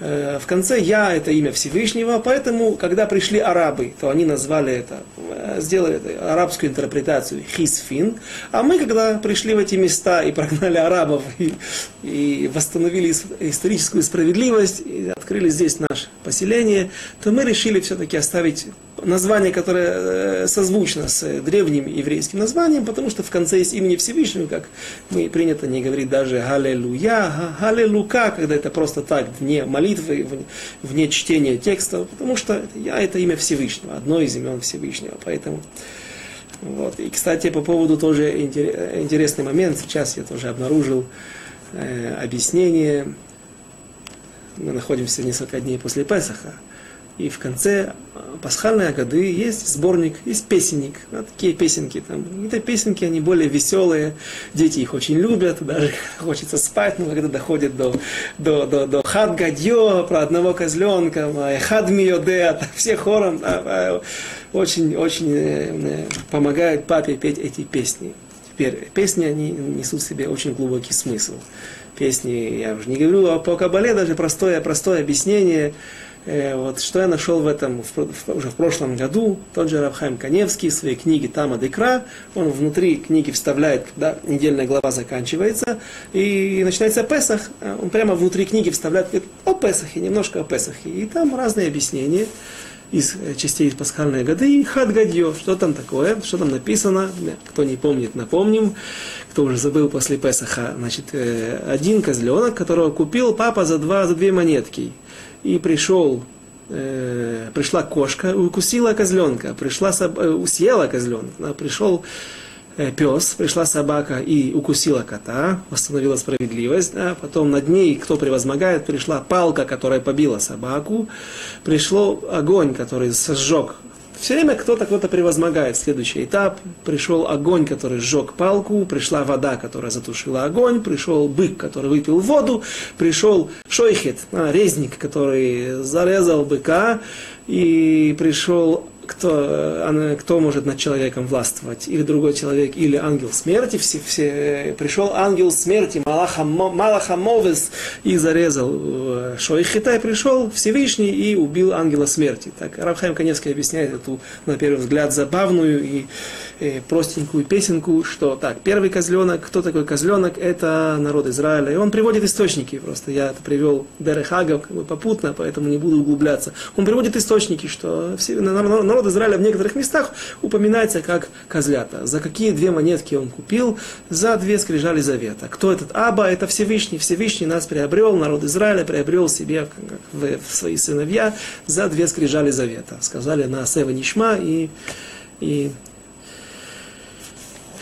Speaker 1: в конце «я» — это имя Всевышнего, поэтому, когда пришли арабы, то они назвали это, э, сделали арабскую интерпретацию «хисфин», а мы, когда пришли в эти места и прогнали арабов, и, и восстановили историческую справедливость, и открыли здесь наше поселение, то мы решили все-таки оставить название, которое э, созвучно с древним еврейским названием, потому что в конце есть имени Всевышнего, как мы принято не говорить даже «Халлелуя», «Халлелука», когда это просто так, вне молитвы, вне чтения текста, потому что «Я» — это имя Всевышнего, одно из имен Всевышнего, поэтому... Вот. И, кстати, по поводу тоже интересный момент, сейчас я тоже обнаружил э, объяснение, мы находимся несколько дней после Песаха, и в конце а, пасхальной годы есть сборник, есть песенник. Да, такие песенки. Там, какие-то песенки, они более веселые. Дети их очень любят. Даже хочется спать, но когда доходит до, до, до, до хад гадьо, про одного козленка, хад миоде, все хором, да, очень, очень э, э, помогают папе петь эти песни. Теперь, песни, они несут в себе очень глубокий смысл. Песни, я уже не говорю, а по кабале даже простое, простое объяснение – Э, вот, что я нашел в этом в, в, уже в прошлом году, тот же Равхайм Каневский в своей книге Тама Декра, он внутри книги вставляет, когда недельная глава заканчивается, и начинается Песах, э, он прямо внутри книги вставляет говорит, о Песахе, немножко о Песахе, и там разные объяснения из э, частей пасхальной годы, и Хадгадьё, что там такое, что там написано, кто не помнит, напомним, кто уже забыл после Песаха, значит, один козленок, которого купил папа за, два, за две монетки – и пришел, э, пришла кошка, укусила козленка, пришла соб... э, съела козленка, пришел э, пес, пришла собака и укусила кота, восстановила справедливость, да, потом над ней, кто превозмогает, пришла палка, которая побила собаку, пришло огонь, который сожег все время кто-то кто-то превозмогает. Следующий этап. Пришел огонь, который сжег палку, пришла вода, которая затушила огонь, пришел бык, который выпил воду, пришел шойхет, а, резник, который зарезал быка, и пришел кто, кто может над человеком властвовать, или другой человек, или ангел смерти. Все, все, пришел ангел смерти, Малахамовес, и зарезал э, Шойхитай, пришел Всевышний и убил ангела смерти. Так Равхайм Каневский объясняет эту, на первый взгляд, забавную и э, простенькую песенку, что так, первый козленок, кто такой козленок, это народ Израиля. И он приводит источники, просто я это привел Дерехагов как бы попутно, поэтому не буду углубляться. Он приводит источники, что все, народ Израиля в некоторых местах упоминается как козлята. За какие две монетки он купил? За две скрижали завета. Кто этот Аба? Это Всевышний. Всевышний нас приобрел, народ Израиля приобрел себе в, в свои сыновья за две скрижали завета. Сказали на Сева Нишма и, и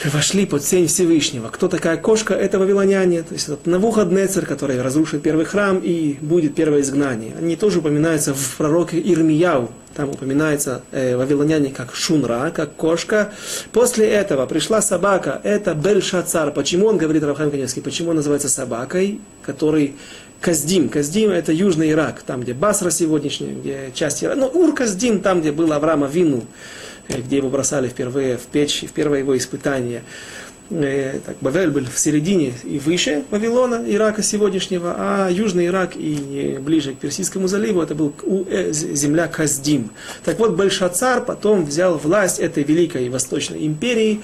Speaker 1: вошли под сень Всевышнего. Кто такая кошка? Это вавилоняне. То есть это Навуходнецер, который разрушит первый храм и будет первое изгнание. Они тоже упоминаются в пророке Ирмияу. Там упоминается э, вавилоняне как шунра, как кошка. После этого пришла собака, это Бельшацар. Почему он говорит Равхан Каневский? Почему он называется собакой, который Каздим. Каздим это Южный Ирак, там, где Басра сегодняшняя, где часть Ирака. Ну, Ур-Каздим, там, где был Авраама Вину. Э, где его бросали впервые в печь, в первое его испытание. Э, так, Бавель был в середине и выше Вавилона, Ирака сегодняшнего, а Южный Ирак и ближе к Персидскому заливу это был э, земля Каздим. Так вот, Большацар потом взял власть этой великой Восточной империи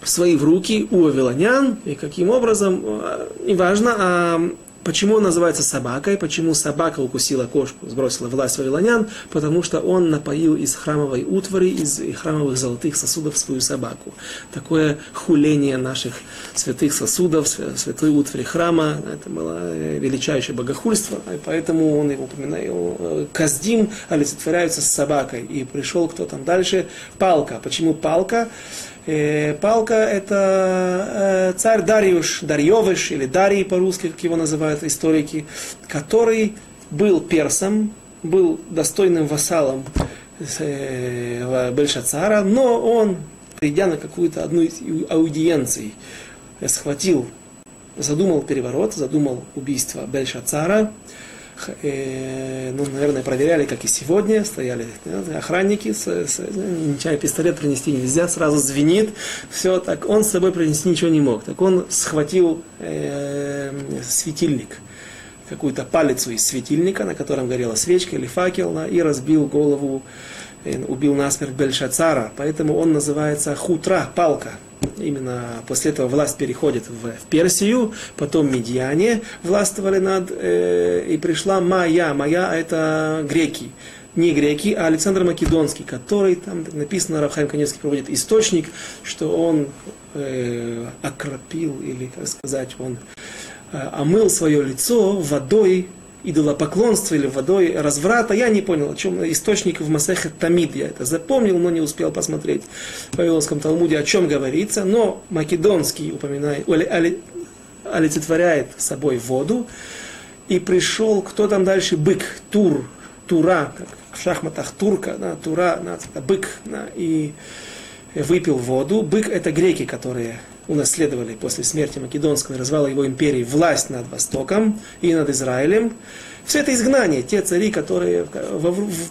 Speaker 1: в свои в руки у вавилонян, и каким образом, неважно, а Почему он называется собакой? Почему собака укусила кошку, сбросила власть вавилонян? Потому что он напоил из храмовой утвари, из храмовых золотых сосудов свою собаку. Такое хуление наших святых сосудов, святой утвари храма, это было э, величайшее богохульство, и поэтому он его упоминает. Э, Каздим олицетворяются с собакой. И пришел кто там дальше? Палка. Почему палка? Э, палка – это э, царь Дариуш, Дарьевыш, или Дарий по-русски, как его называют историки, который был персом, был достойным вассалом э, Бельшацара, но он, придя на какую-то одну из аудиенций, схватил, задумал переворот, задумал убийство Бельшацара, э, ну, наверное, проверяли, как и сегодня, стояли да, охранники, с, с, нечаянно пистолет принести нельзя, сразу звенит, все, так. Он с собой принести ничего не мог. Так он схватил э, светильник, какую-то палицу из светильника, на котором горела свечка или факел, и разбил голову, э, убил насмерть Бельшацара, поэтому он называется хутра, палка именно после этого власть переходит в, в Персию, потом медиане властвовали над, э, и пришла Майя. Майя это греки. Не греки, а Александр Македонский, который, там написано, Рафхайм Каневский проводит источник, что он э, окропил, или, как сказать, он э, омыл свое лицо водой идолопоклонства или водой разврата. Я не понял, о чем источник в Масехе Тамид. Я это запомнил, но не успел посмотреть в Вавилонском Талмуде, о чем говорится. Но македонский упоминает, олицетворяет собой воду. И пришел, кто там дальше? Бык, Тур, Тура, как в шахматах турка, да, Тура, да, бык. Да, и выпил воду. Бык это греки, которые унаследовали после смерти Македонского и развала его империи власть над Востоком и над Израилем. Все это изгнание, те цари, которые,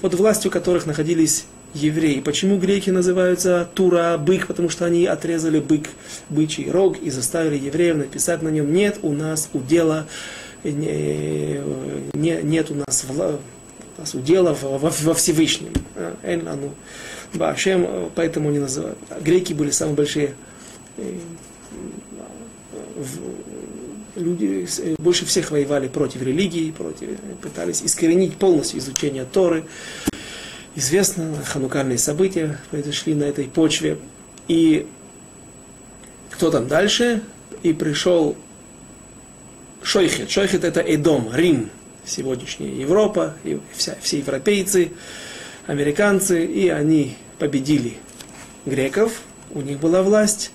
Speaker 1: под властью которых находились евреи. Почему греки называются Тура, бык? Потому что они отрезали бык, бычий рог и заставили евреев написать на нем «нет у нас удела, не, не, нет у нас, вла, у нас удела во, во, во Всевышнем». Ну, Башем, поэтому они называют. Греки были самые большие люди больше всех воевали против религии, против, пытались искоренить полностью изучение Торы. Известно, ханукальные события произошли на этой почве. И кто там дальше? И пришел Шойхет. Шойхет это Эдом, Рим, сегодняшняя Европа, и вся, все европейцы, американцы, и они победили греков, у них была власть.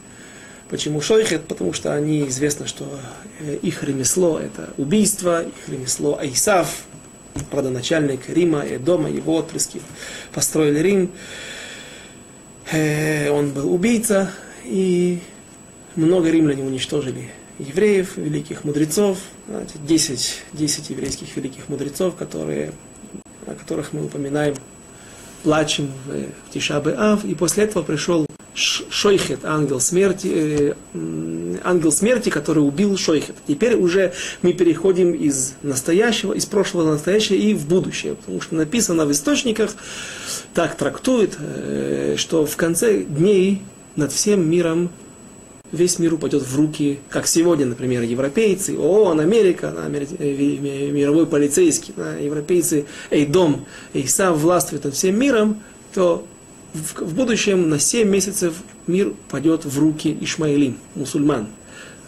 Speaker 1: Почему шойхет? Потому что они известно, что э, их ремесло это убийство, их ремесло Айсав, родоначальник Рима, и дома его отпрыски построили Рим. Э, он был убийца, и много римляне уничтожили евреев, великих мудрецов, 10, 10 еврейских великих мудрецов, которые, о которых мы упоминаем плачем в Тишабе Ав, и после этого пришел Шойхет, ангел смерти, э, ангел смерти, который убил Шойхет. Теперь уже мы переходим из настоящего, из прошлого в настоящее и в будущее, потому что написано в источниках, так трактует, э, что в конце дней над всем миром весь мир упадет в руки, как сегодня, например, европейцы, ООН, Америка, э, мировой полицейский, европейцы, Эйдом, Эйсав властвует над всем миром, то в, в будущем на 7 месяцев мир пойдет в руки Ишмаилим, мусульман,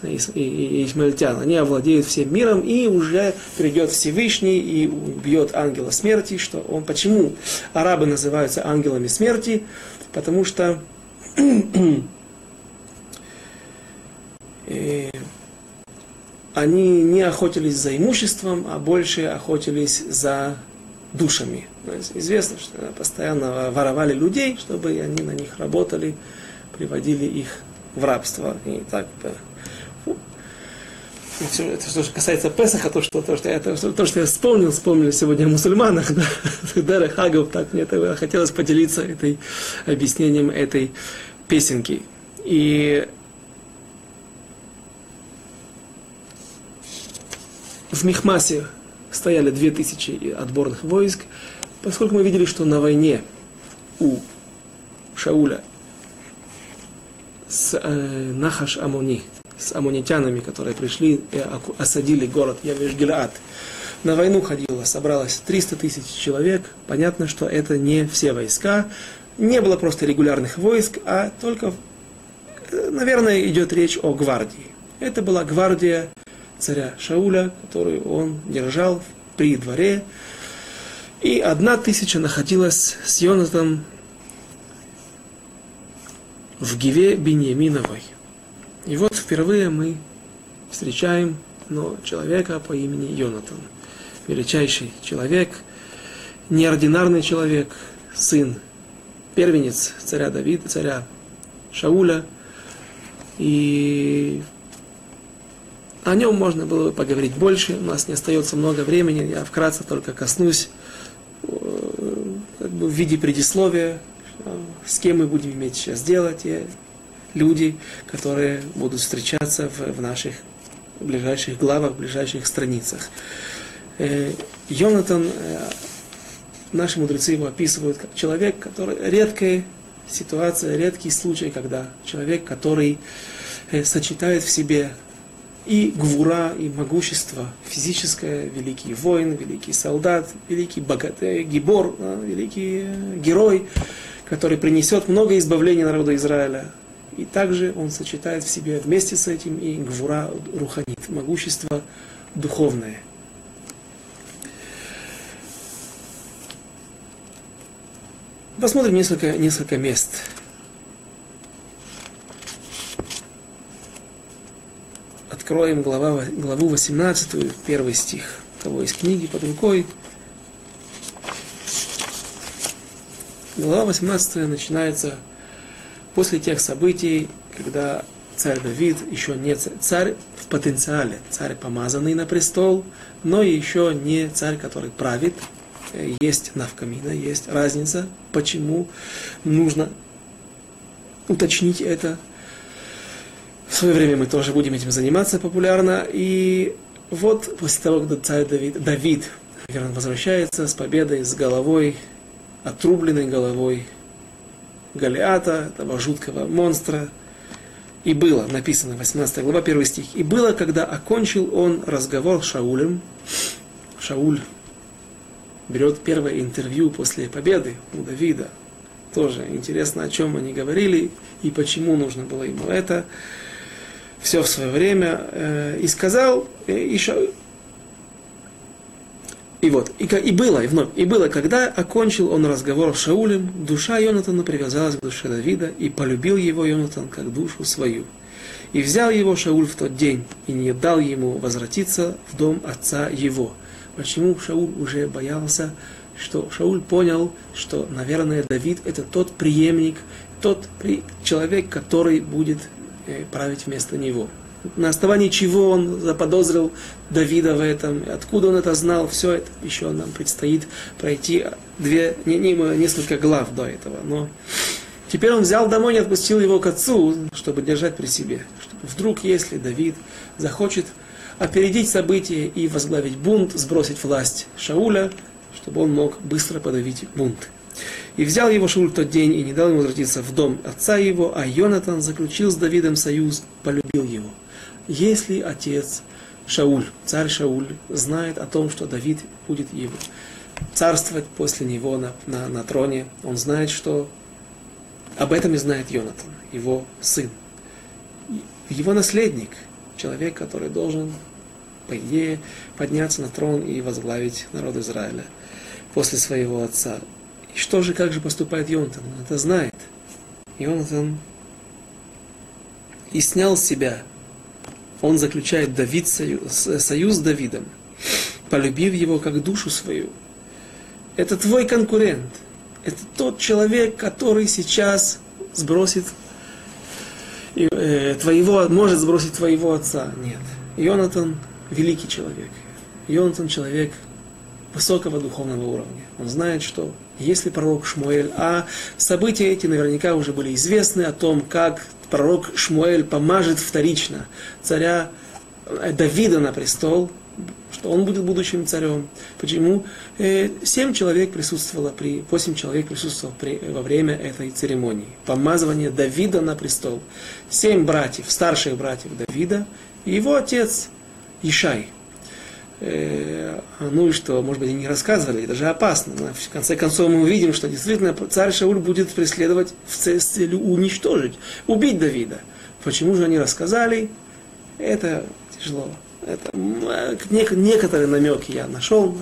Speaker 1: и, и, ишмаильтян. Они овладеют всем миром, и уже придет Всевышний и убьет ангела смерти. Что он, почему арабы называются ангелами смерти? Потому что э, они не охотились за имуществом, а больше охотились за душами. Известно, что постоянно воровали людей, чтобы они на них работали, приводили их в рабство. И так это что касается Песаха, то, что, то, что, я, то, что, то, что я вспомнил, вспомнил сегодня о мусульманах, да, Хагов, так мне это, хотелось поделиться этой, объяснением этой песенки. И в Мехмасе стояли две тысячи отборных войск, поскольку мы видели, что на войне у Шауля с э, Нахаш Амони, с амонитянами, которые пришли и осадили город Явеш Гилаад. На войну ходило, собралось 300 тысяч человек. Понятно, что это не все войска. Не было просто регулярных войск, а только, э, наверное, идет речь о гвардии. Это была гвардия царя Шауля, которую он держал при дворе. И одна тысяча находилась с Йонатом в Гиве Беньяминовой. И вот впервые мы встречаем но человека по имени Йонатан. Величайший человек, неординарный человек, сын, первенец царя Давида, царя Шауля. И о нем можно было бы поговорить больше, у нас не остается много времени, я вкратце только коснусь как бы в виде предисловия, с кем мы будем иметь сейчас делать, и люди, которые будут встречаться в, в наших ближайших главах, ближайших страницах. Э, Йонатан, э, наши мудрецы его описывают как человек, который редкая ситуация, редкий случай, когда человек, который сочетает в себе и гвура, и могущество физическое, великий воин, великий солдат, великий богатый, гибор, великий э, герой, который принесет много избавления народу Израиля. И также он сочетает в себе вместе с этим и гвура руханит, могущество духовное. Посмотрим несколько, несколько мест откроем глава, главу 18, первый стих. того из книги под рукой. Глава 18 начинается после тех событий, когда царь Давид еще не царь, царь в потенциале, царь помазанный на престол, но еще не царь, который правит. Есть навкамина, есть разница, почему нужно уточнить это в свое время мы тоже будем этим заниматься популярно. И вот после того, когда царь Давид, Давид верно, возвращается с победой, с головой, отрубленной головой Голиата, этого жуткого монстра, и было, написано 18 глава, 1 стих, и было, когда окончил он разговор с Шаулем, Шауль берет первое интервью после победы у Давида, тоже интересно, о чем они говорили и почему нужно было ему это все в свое время, э, и сказал, еще, и вот, и, и было, и вновь, и было, когда окончил он разговор с Шаулем, душа Йонатана привязалась к душе Давида, и полюбил его Йонатан как душу свою. И взял его Шауль в тот день, и не дал ему возвратиться в дом отца его. Почему Шауль уже боялся, что Шауль понял, что, наверное, Давид это тот преемник, тот человек, который будет править вместо него. на основании чего он заподозрил Давида в этом, откуда он это знал, все это еще нам предстоит пройти две, не, не, несколько глав до этого. Но теперь он взял домой и отпустил его к отцу, чтобы держать при себе. Чтобы вдруг, если Давид захочет опередить события и возглавить бунт, сбросить власть Шауля, чтобы он мог быстро подавить бунт. И взял его Шауль тот день и не дал ему возвратиться в дом отца его, а Йонатан заключил с Давидом союз, полюбил его. Если отец Шауль, царь Шауль, знает о том, что Давид будет его царствовать после него на, на, на троне, он знает, что об этом и знает Йонатан, его сын. Его наследник, человек, который должен, по идее, подняться на трон и возглавить народ Израиля после своего отца. И что же, как же поступает Йонатан? Он это знает. Йонатан и снял с себя, он заключает Давид союз, союз с Давидом, полюбив его как душу свою. Это твой конкурент. Это тот человек, который сейчас сбросит э, твоего, может сбросить твоего отца. Нет. Йонатан великий человек. Йонатан человек высокого духовного уровня. Он знает, что если пророк Шмуэль, а события эти наверняка уже были известны о том, как пророк Шмуэль помажет вторично царя э, Давида на престол, что он будет будущим царем. Почему? Э, семь человек присутствовало при, восемь человек присутствовало при, во время этой церемонии. Помазывание Давида на престол. Семь братьев, старших братьев Давида и его отец Ишай – Э, ну и что, может быть, они не рассказывали, это же опасно. Но в конце концов мы увидим, что действительно царь Шауль будет преследовать в целью уничтожить, убить Давида. Почему же они рассказали? Это тяжело. Это, некоторые намеки я нашел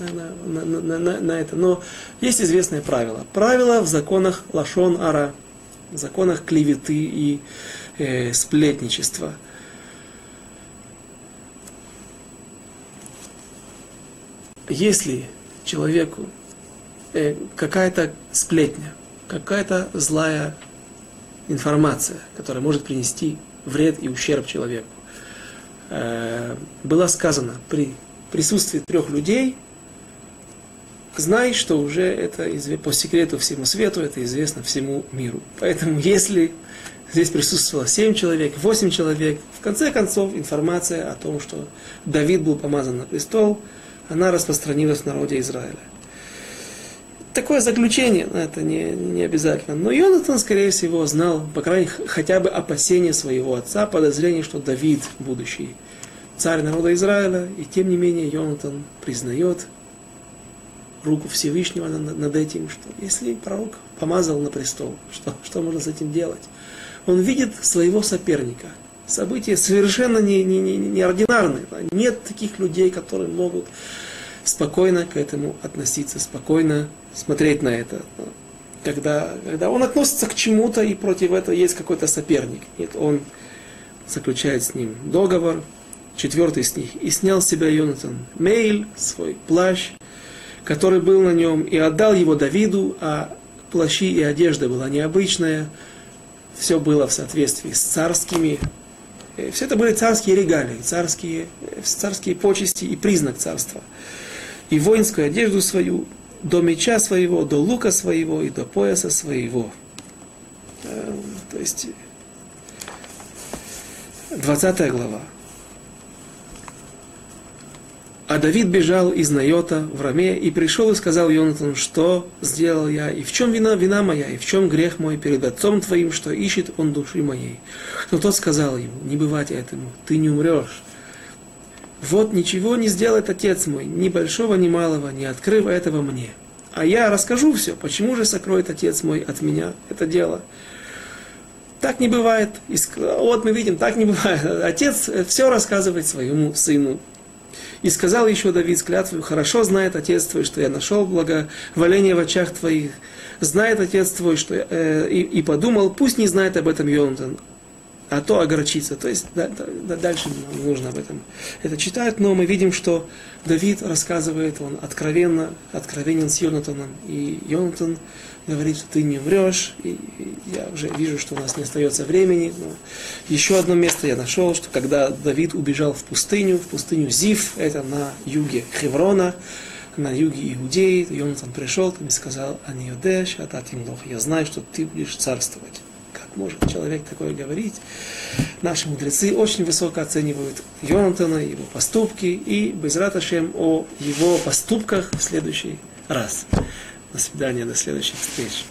Speaker 1: на, на, на, на, на это, но есть известное правило. Правило в законах Лашон Ара, в законах клеветы и э, сплетничества – если человеку э, какая-то сплетня, какая-то злая информация, которая может принести вред и ущерб человеку, э, была сказана при присутствии трех людей, знай, что уже это по секрету всему свету, это известно всему миру. Поэтому если здесь присутствовало семь человек, восемь человек, в конце концов информация о том, что Давид был помазан на престол – она распространилась в народе Израиля. Такое заключение, это не, не обязательно. Но Йонатан, скорее всего, знал, по крайней мере, хотя бы опасения своего отца, подозрение, что Давид будущий царь народа Израиля, и тем не менее Йонатан признает руку Всевышнего над этим, что если пророк помазал на престол, что, что можно с этим делать? Он видит своего соперника. События совершенно не, не, не, неординарные. Нет таких людей, которые могут спокойно к этому относиться, спокойно смотреть на это. Когда, когда он относится к чему-то и против этого есть какой-то соперник. Нет, он заключает с ним договор, четвертый с них, и снял с себя Йонатан Мейль, свой плащ, который был на нем, и отдал его Давиду, а плащи и одежда была необычная, все было в соответствии с царскими, все это были царские регалии, царские, э, царские почести и признак царства и воинскую одежду свою, до меча своего, до лука своего и до пояса своего. Э, то есть, 20 глава. А Давид бежал из Найота в Раме и пришел и сказал Йонатану, что сделал я, и в чем вина, вина моя, и в чем грех мой перед отцом твоим, что ищет он души моей. Но тот сказал ему, не бывать этому, ты не умрешь. Вот ничего не сделает отец мой, ни большого, ни малого, не открыв этого мне. А я расскажу все, почему же сокроет отец мой от меня это дело. Так не бывает. Вот мы видим, так не бывает. Отец все рассказывает своему сыну. И сказал еще Давид с клятвой, хорошо знает отец твой, что я нашел благоволение в очах твоих. Знает отец твой, что э, и, и подумал, пусть не знает об этом Йонатан. А то огорчиться. То есть да, да, дальше нам нужно об этом это читать, но мы видим, что Давид рассказывает, он откровенно, откровенен с Йонатаном, и Йонатан говорит, что ты не умрешь, и, и я уже вижу, что у нас не остается времени. Но еще одно место я нашел, что когда Давид убежал в пустыню, в пустыню Зив, это на юге Хеврона, на юге Иудеи, Йонатан пришел и сказал, Аниодеш, Ататим Лох, я знаю, что ты будешь царствовать может человек такое говорить. Наши мудрецы очень высоко оценивают Йонатана, его поступки и Безраташем о его поступках в следующий раз. До свидания, до следующих встреч.